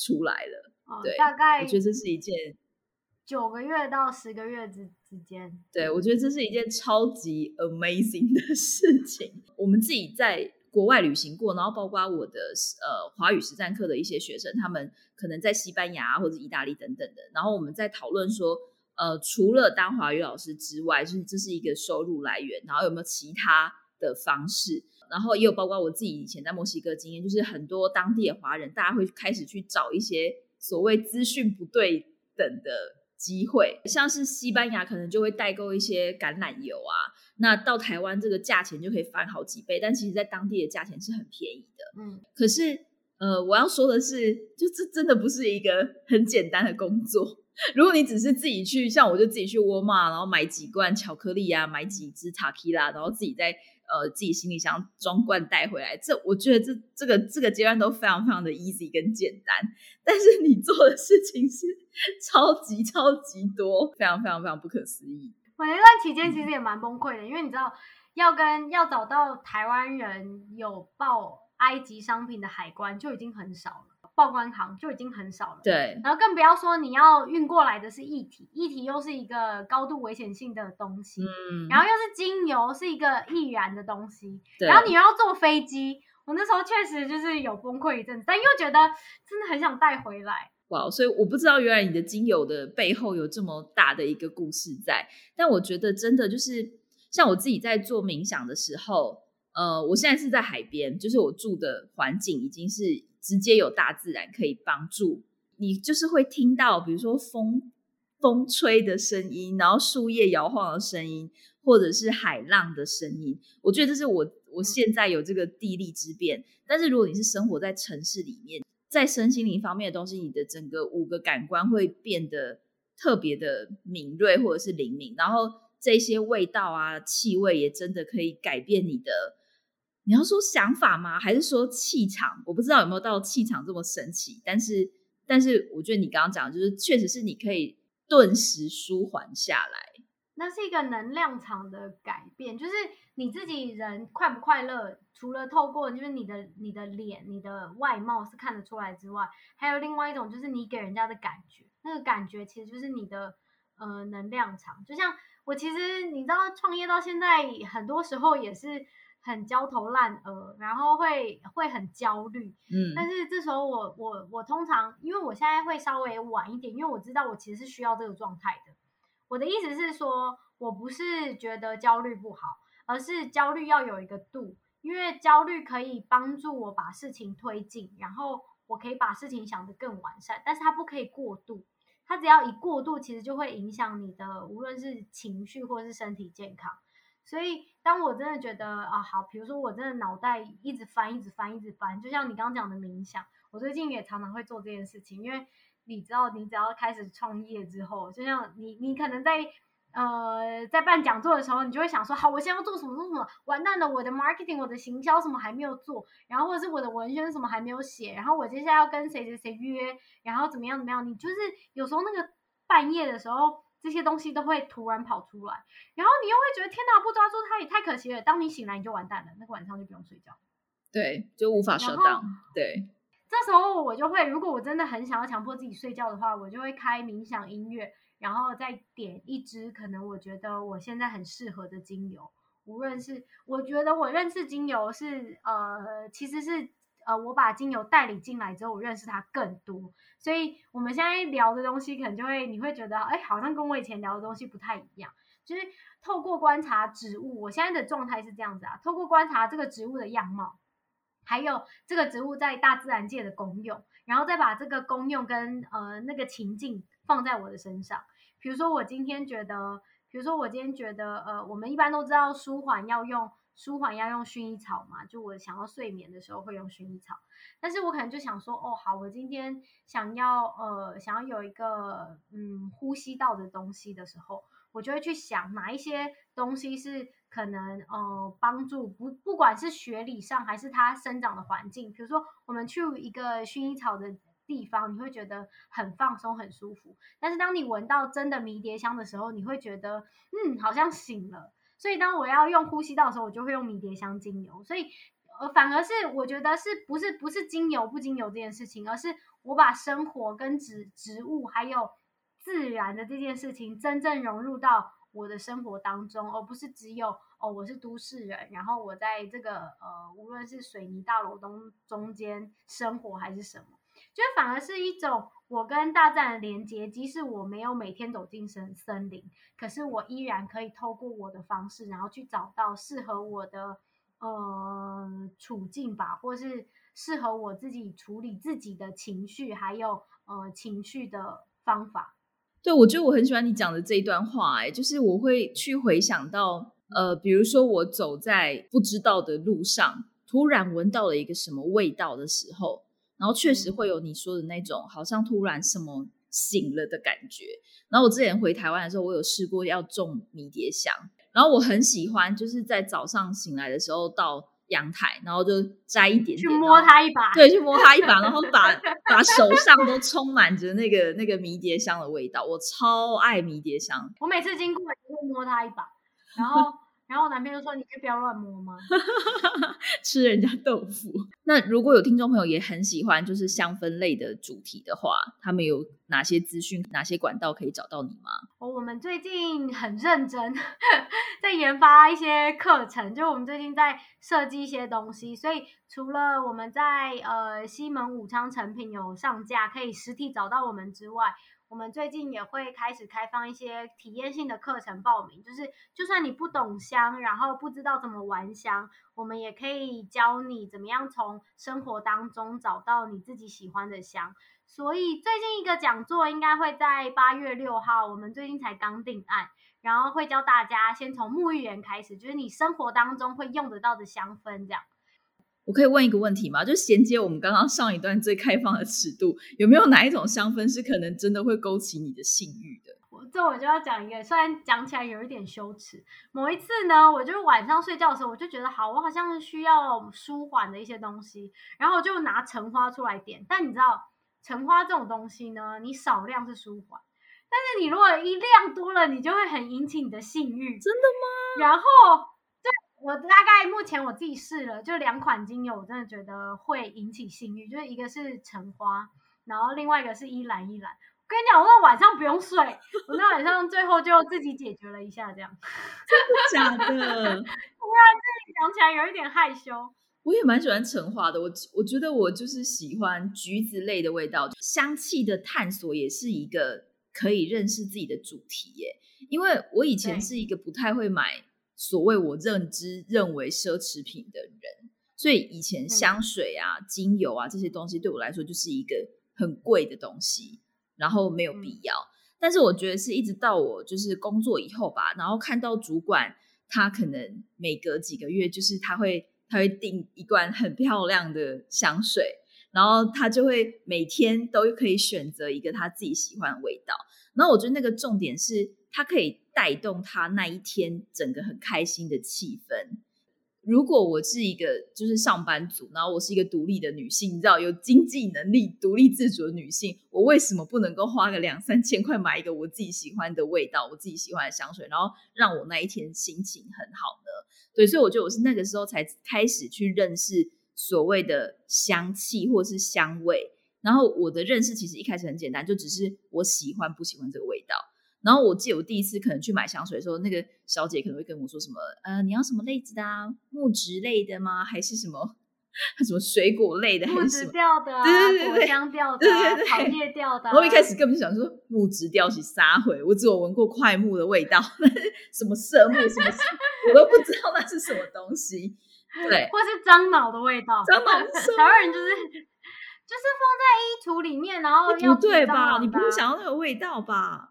出来了，对，大概我觉得这是一件九个月到十个月之之间。对，我觉得这是一件超级 amazing 的事情。我们自己在国外旅行过，然后包括我的呃华语实战课的一些学生，他们可能在西班牙或者意大利等等的，然后我们在讨论说，呃，除了当华语老师之外，就是这是一个收入来源，然后有没有其他的方式？然后也有包括我自己以前在墨西哥经验，就是很多当地的华人，大家会开始去找一些所谓资讯不对等的机会，像是西班牙可能就会代购一些橄榄油啊，那到台湾这个价钱就可以翻好几倍，但其实在当地的价钱是很便宜的。嗯，可是呃，我要说的是，就这真的不是一个很简单的工作。[laughs] 如果你只是自己去，像我就自己去沃尔玛，然后买几罐巧克力啊，买几支塔 q 拉，然后自己在。呃，自己行李箱装罐带回来，这我觉得这这个这个阶段都非常非常的 easy 跟简单，但是你做的事情是 [laughs] 超级超级多，非常非常非常不可思议。我那段期间其实也蛮崩溃的，因为你知道要跟要找到台湾人有报埃及商品的海关就已经很少了。报关行就已经很少了，对，然后更不要说你要运过来的是液体，液体又是一个高度危险性的东西，嗯，然后又是精油，是一个易燃的东西，然后你又要坐飞机，我那时候确实就是有崩溃一阵，但又觉得真的很想带回来。哇，所以我不知道原来你的精油的背后有这么大的一个故事在。但我觉得真的就是像我自己在做冥想的时候，呃，我现在是在海边，就是我住的环境已经是直接有大自然可以帮助你，就是会听到比如说风风吹的声音，然后树叶摇晃的声音，或者是海浪的声音。我觉得这是我我现在有这个地利之便。但是如果你是生活在城市里面，在身心灵方面的东西，你的整个五个感官会变得特别的敏锐或者是灵敏，然后这些味道啊、气味也真的可以改变你的。你要说想法吗？还是说气场？我不知道有没有到气场这么神奇。但是，但是我觉得你刚刚讲，就是确实是你可以顿时舒缓下来。那是一个能量场的改变，就是你自己人快不快乐，除了透过就是你的你的脸、你的外貌是看得出来之外，还有另外一种就是你给人家的感觉，那个感觉其实就是你的呃能量场。就像我其实你知道，创业到现在，很多时候也是很焦头烂额，然后会会很焦虑。嗯，但是这时候我我我通常因为我现在会稍微晚一点，因为我知道我其实是需要这个状态的。我的意思是说，我不是觉得焦虑不好，而是焦虑要有一个度，因为焦虑可以帮助我把事情推进，然后我可以把事情想得更完善，但是它不可以过度，它只要一过度，其实就会影响你的无论是情绪或是身体健康。所以，当我真的觉得啊好，比如说我真的脑袋一直翻，一直翻，一直翻，就像你刚刚讲的冥想，我最近也常常会做这件事情，因为。你知道，你只要开始创业之后，就像你，你可能在呃在办讲座的时候，你就会想说，好，我现在要做什么做什么，完蛋了，我的 marketing，我的行销什么还没有做，然后或者是我的文宣什么还没有写，然后我接下来要跟谁谁谁约，然后怎么样怎么样，你就是有时候那个半夜的时候，这些东西都会突然跑出来，然后你又会觉得天哪，不抓住它也太可惜了。当你醒来，你就完蛋了，那个晚上就不用睡觉，对，就无法收档，对。这时候我就会，如果我真的很想要强迫自己睡觉的话，我就会开冥想音乐，然后再点一支可能我觉得我现在很适合的精油。无论是我觉得我认识精油是呃，其实是呃，我把精油代理进来之后，我认识它更多。所以我们现在聊的东西可能就会你会觉得，哎，好像跟我以前聊的东西不太一样。就是透过观察植物，我现在的状态是这样子啊，透过观察这个植物的样貌。还有这个植物在大自然界的功用，然后再把这个功用跟呃那个情境放在我的身上。比如说我今天觉得，比如说我今天觉得，呃，我们一般都知道舒缓要用舒缓要用薰衣草嘛，就我想要睡眠的时候会用薰衣草。但是我可能就想说，哦，好，我今天想要呃想要有一个嗯呼吸道的东西的时候，我就会去想哪一些东西是。可能呃帮助不不管是学理上还是它生长的环境，比如说我们去一个薰衣草的地方，你会觉得很放松很舒服。但是当你闻到真的迷迭香的时候，你会觉得嗯好像醒了。所以当我要用呼吸道的时候，我就会用迷迭香精油。所以呃反而是我觉得是不是不是精油不精油这件事情，而是我把生活跟植植物还有自然的这件事情真正融入到。我的生活当中，而不是只有哦，我是都市人，然后我在这个呃，无论是水泥大楼中中间生活还是什么，就反而是一种我跟大自然的连接。即使我没有每天走进森森林，可是我依然可以透过我的方式，然后去找到适合我的呃处境吧，或是适合我自己处理自己的情绪，还有呃情绪的方法。对，我觉得我很喜欢你讲的这一段话，哎，就是我会去回想到，呃，比如说我走在不知道的路上，突然闻到了一个什么味道的时候，然后确实会有你说的那种，好像突然什么醒了的感觉。然后我之前回台湾的时候，我有试过要种迷迭香，然后我很喜欢，就是在早上醒来的时候到。阳台，然后就摘一点点，去摸它一把，对，去摸它一把，然后把 [laughs] 把手上都充满着那个那个迷迭香的味道。我超爱迷迭香，我每次经过就会摸它一把，然后然后我男朋友说：“你可以不要乱摸吗？” [laughs] 吃人家豆腐。那如果有听众朋友也很喜欢就是香氛类的主题的话，他们有哪些资讯、哪些管道可以找到你吗？哦，我们最近很认真 [laughs] 在研发一些课程，就我们最近在设计一些东西，所以除了我们在呃西门武昌成品有上架，可以实体找到我们之外。我们最近也会开始开放一些体验性的课程报名，就是就算你不懂香，然后不知道怎么玩香，我们也可以教你怎么样从生活当中找到你自己喜欢的香。所以最近一个讲座应该会在八月六号，我们最近才刚定案，然后会教大家先从沐浴盐开始，就是你生活当中会用得到的香氛这样。我可以问一个问题吗？就衔接我们刚刚上一段最开放的尺度，有没有哪一种香氛是可能真的会勾起你的性欲的？我这我就要讲一个，虽然讲起来有一点羞耻。某一次呢，我就晚上睡觉的时候，我就觉得好，我好像是需要舒缓的一些东西，然后我就拿橙花出来点。但你知道，橙花这种东西呢，你少量是舒缓，但是你如果一量多了，你就会很引起你的性欲。真的吗？然后。我大概目前我自己试了，就两款精油，我真的觉得会引起性欲，就是一个是橙花，然后另外一个是依兰依兰。我跟你讲，我那晚上不用睡，我那晚上最后就自己解决了一下，这样。真的假的？[laughs] 突然自己想起来有一点害羞。我也蛮喜欢橙花的，我我觉得我就是喜欢橘子类的味道，香气的探索也是一个可以认识自己的主题耶。因为我以前是一个不太会买。所谓我认知认为奢侈品的人，所以以前香水啊、精油啊这些东西对我来说就是一个很贵的东西，然后没有必要。但是我觉得是一直到我就是工作以后吧，然后看到主管他可能每隔几个月就是他会他会订一罐很漂亮的香水，然后他就会每天都可以选择一个他自己喜欢的味道。然后我觉得那个重点是他可以。带动他那一天整个很开心的气氛。如果我是一个就是上班族，然后我是一个独立的女性，你知道有经济能力、独立自主的女性，我为什么不能够花个两三千块买一个我自己喜欢的味道、我自己喜欢的香水，然后让我那一天心情很好呢？对，所以我觉得我是那个时候才开始去认识所谓的香气或是香味。然后我的认识其实一开始很简单，就只是我喜欢不喜欢这个味道。然后我记得我第一次可能去买香水的时候，那个小姐可能会跟我说什么，呃，你要什么类子的啊？木质类的吗？还是什么 [laughs] 什么水果类的？木质调的，对对对，果香调的，草叶调的。然后一开始根本就想说木质调是撒回，我只有闻过快木的味道，[laughs] 什么色木什么，我都不知道那是什么东西。对，或是樟脑的味道，樟脑，[laughs] 台湾人就是就是放在衣橱里面，然后不对吧？你不会想要那个味道吧？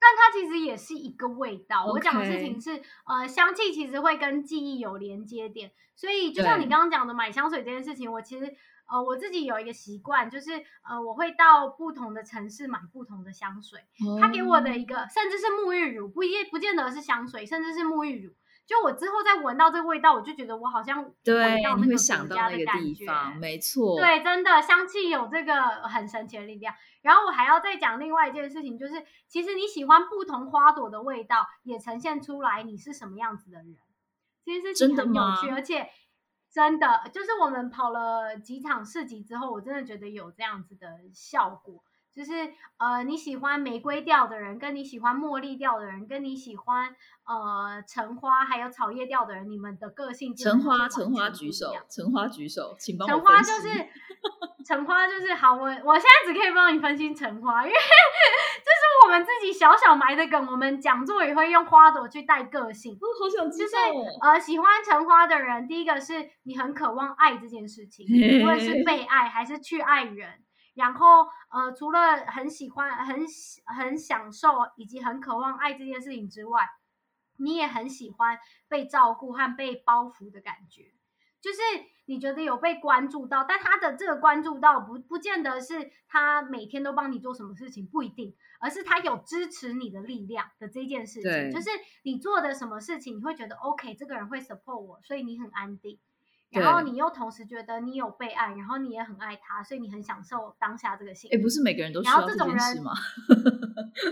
但它其实也是一个味道。我讲的事情是，呃，香气其实会跟记忆有连接点，所以就像你刚刚讲的买香水这件事情，我其实呃我自己有一个习惯，就是呃我会到不同的城市买不同的香水。它给我的一个，甚至是沐浴乳，不一不见得是香水，甚至是沐浴乳。就我之后再闻到这个味道，我就觉得我好像对，你会想到那个地方，没错，对，真的香气有这个很神奇的力量。然后我还要再讲另外一件事情，就是其实你喜欢不同花朵的味道，也呈现出来你是什么样子的人。其实是很有趣，而且真的就是我们跑了几场市集之后，我真的觉得有这样子的效果。就是呃，你喜欢玫瑰调的人，跟你喜欢茉莉调的人，跟你喜欢呃橙花还有草叶调的人，你们的个性橙花橙花举手，橙花举手，请帮我橙花就是 [laughs] 橙花就是好，我我现在只可以帮你分析橙花，因为 [laughs] 这是我们自己小小埋的梗。我们讲座也会用花朵去带个性，我好想知道。就是呃，喜欢橙花的人，第一个是你很渴望爱这件事情，无论是被爱还是去爱人。然后，呃，除了很喜欢、很很享受以及很渴望爱这件事情之外，你也很喜欢被照顾和被包袱的感觉，就是你觉得有被关注到，但他的这个关注到不不见得是他每天都帮你做什么事情，不一定，而是他有支持你的力量的这件事情，就是你做的什么事情，你会觉得 OK，这个人会 support 我，所以你很安定。然后你又同时觉得你有被爱，然后你也很爱他，所以你很享受当下这个幸福。哎，不是每个人都需要这种人吗？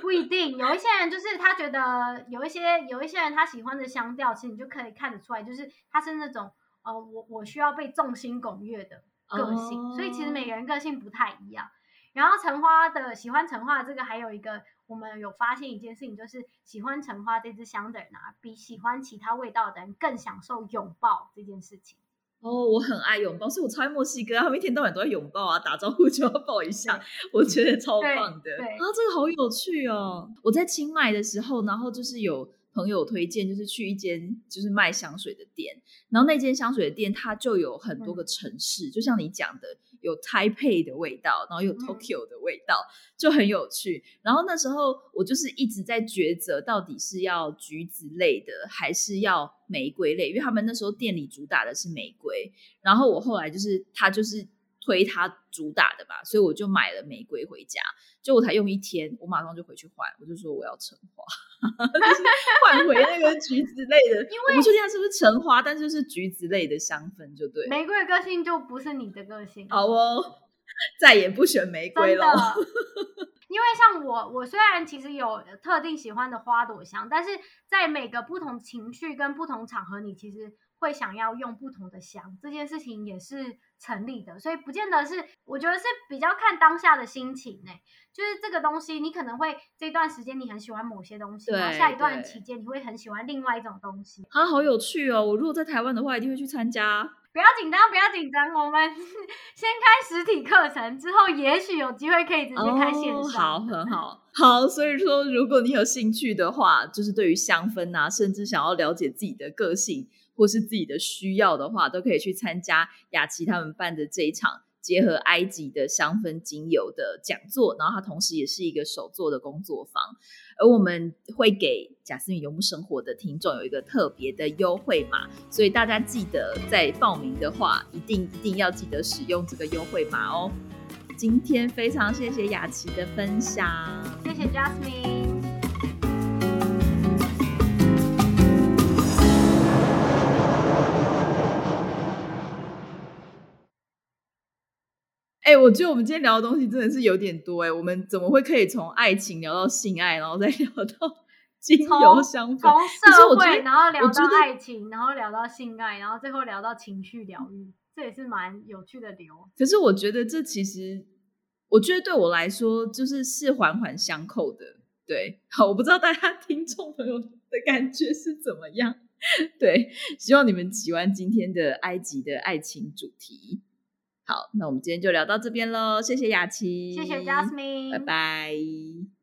不一定，有一些人就是他觉得有一些有一些人他喜欢的香调，其实你就可以看得出来，就是他是那种呃，我我需要被众星拱月的个性，所以其实每个人个性不太一样。然后橙花的喜欢橙花这个还有一个，我们有发现一件事情，就是喜欢橙花这支香的人啊，比喜欢其他味道的人更享受拥抱这件事情。哦，我很爱拥抱，所以我超爱墨西哥，他们一天到晚都在拥抱啊，打招呼就要抱一下，我觉得超棒的。对啊，这个好有趣哦！我在清迈的时候，然后就是有朋友推荐，就是去一间就是卖香水的店，然后那间香水的店它就有很多个城市，就像你讲的。有 Taipei 的味道，然后有 Tokyo 的味道，就很有趣。然后那时候我就是一直在抉择，到底是要橘子类的，还是要玫瑰类，因为他们那时候店里主打的是玫瑰。然后我后来就是他就是推他主打的吧，所以我就买了玫瑰回家。就我才用一天，我马上就回去换，我就说我要橙花，[laughs] 换回那个橘子类的。因为我不确定它是不是橙花，但就是橘子类的香氛就对。玫瑰的个性就不是你的个性。好哦，再也不选玫瑰了。因为像我，我虽然其实有特定喜欢的花朵香，但是在每个不同情绪跟不同场合，你其实。会想要用不同的香，这件事情也是成立的，所以不见得是，我觉得是比较看当下的心情呢。就是这个东西，你可能会这段时间你很喜欢某些东西，然后下一段期间你会很喜欢另外一种东西。啊，好有趣哦！我如果在台湾的话，一定会去参加。不要紧张，不要紧张，我们 [laughs] 先开实体课程，之后也许有机会可以直接开线上。好，很好，好。所以说，如果你有兴趣的话，就是对于香氛啊，甚至想要了解自己的个性。或是自己的需要的话，都可以去参加雅琪他们办的这一场结合埃及的香氛精油的讲座。然后它同时也是一个手作的工作坊，而我们会给贾斯敏游牧生活的听众有一个特别的优惠码，所以大家记得在报名的话，一定一定要记得使用这个优惠码哦。今天非常谢谢雅琪的分享，谢谢 Jasmine。哎，我觉得我们今天聊的东西真的是有点多哎。我们怎么会可以从爱情聊到性爱，然后再聊到 [laughs] 精油香氛？从社会，然后聊到爱情，然后聊到性爱，然后最后聊到情绪疗愈，这也是蛮有趣的流。可是我觉得这其实，我觉得对我来说就是是环环相扣的。对，[laughs] 好，我不知道大家听众朋友的感觉是怎么样。[laughs] 对，希望你们喜欢今天的埃及的爱情主题。好，那我们今天就聊到这边喽，谢谢雅琪，谢谢 Jasmine，拜拜。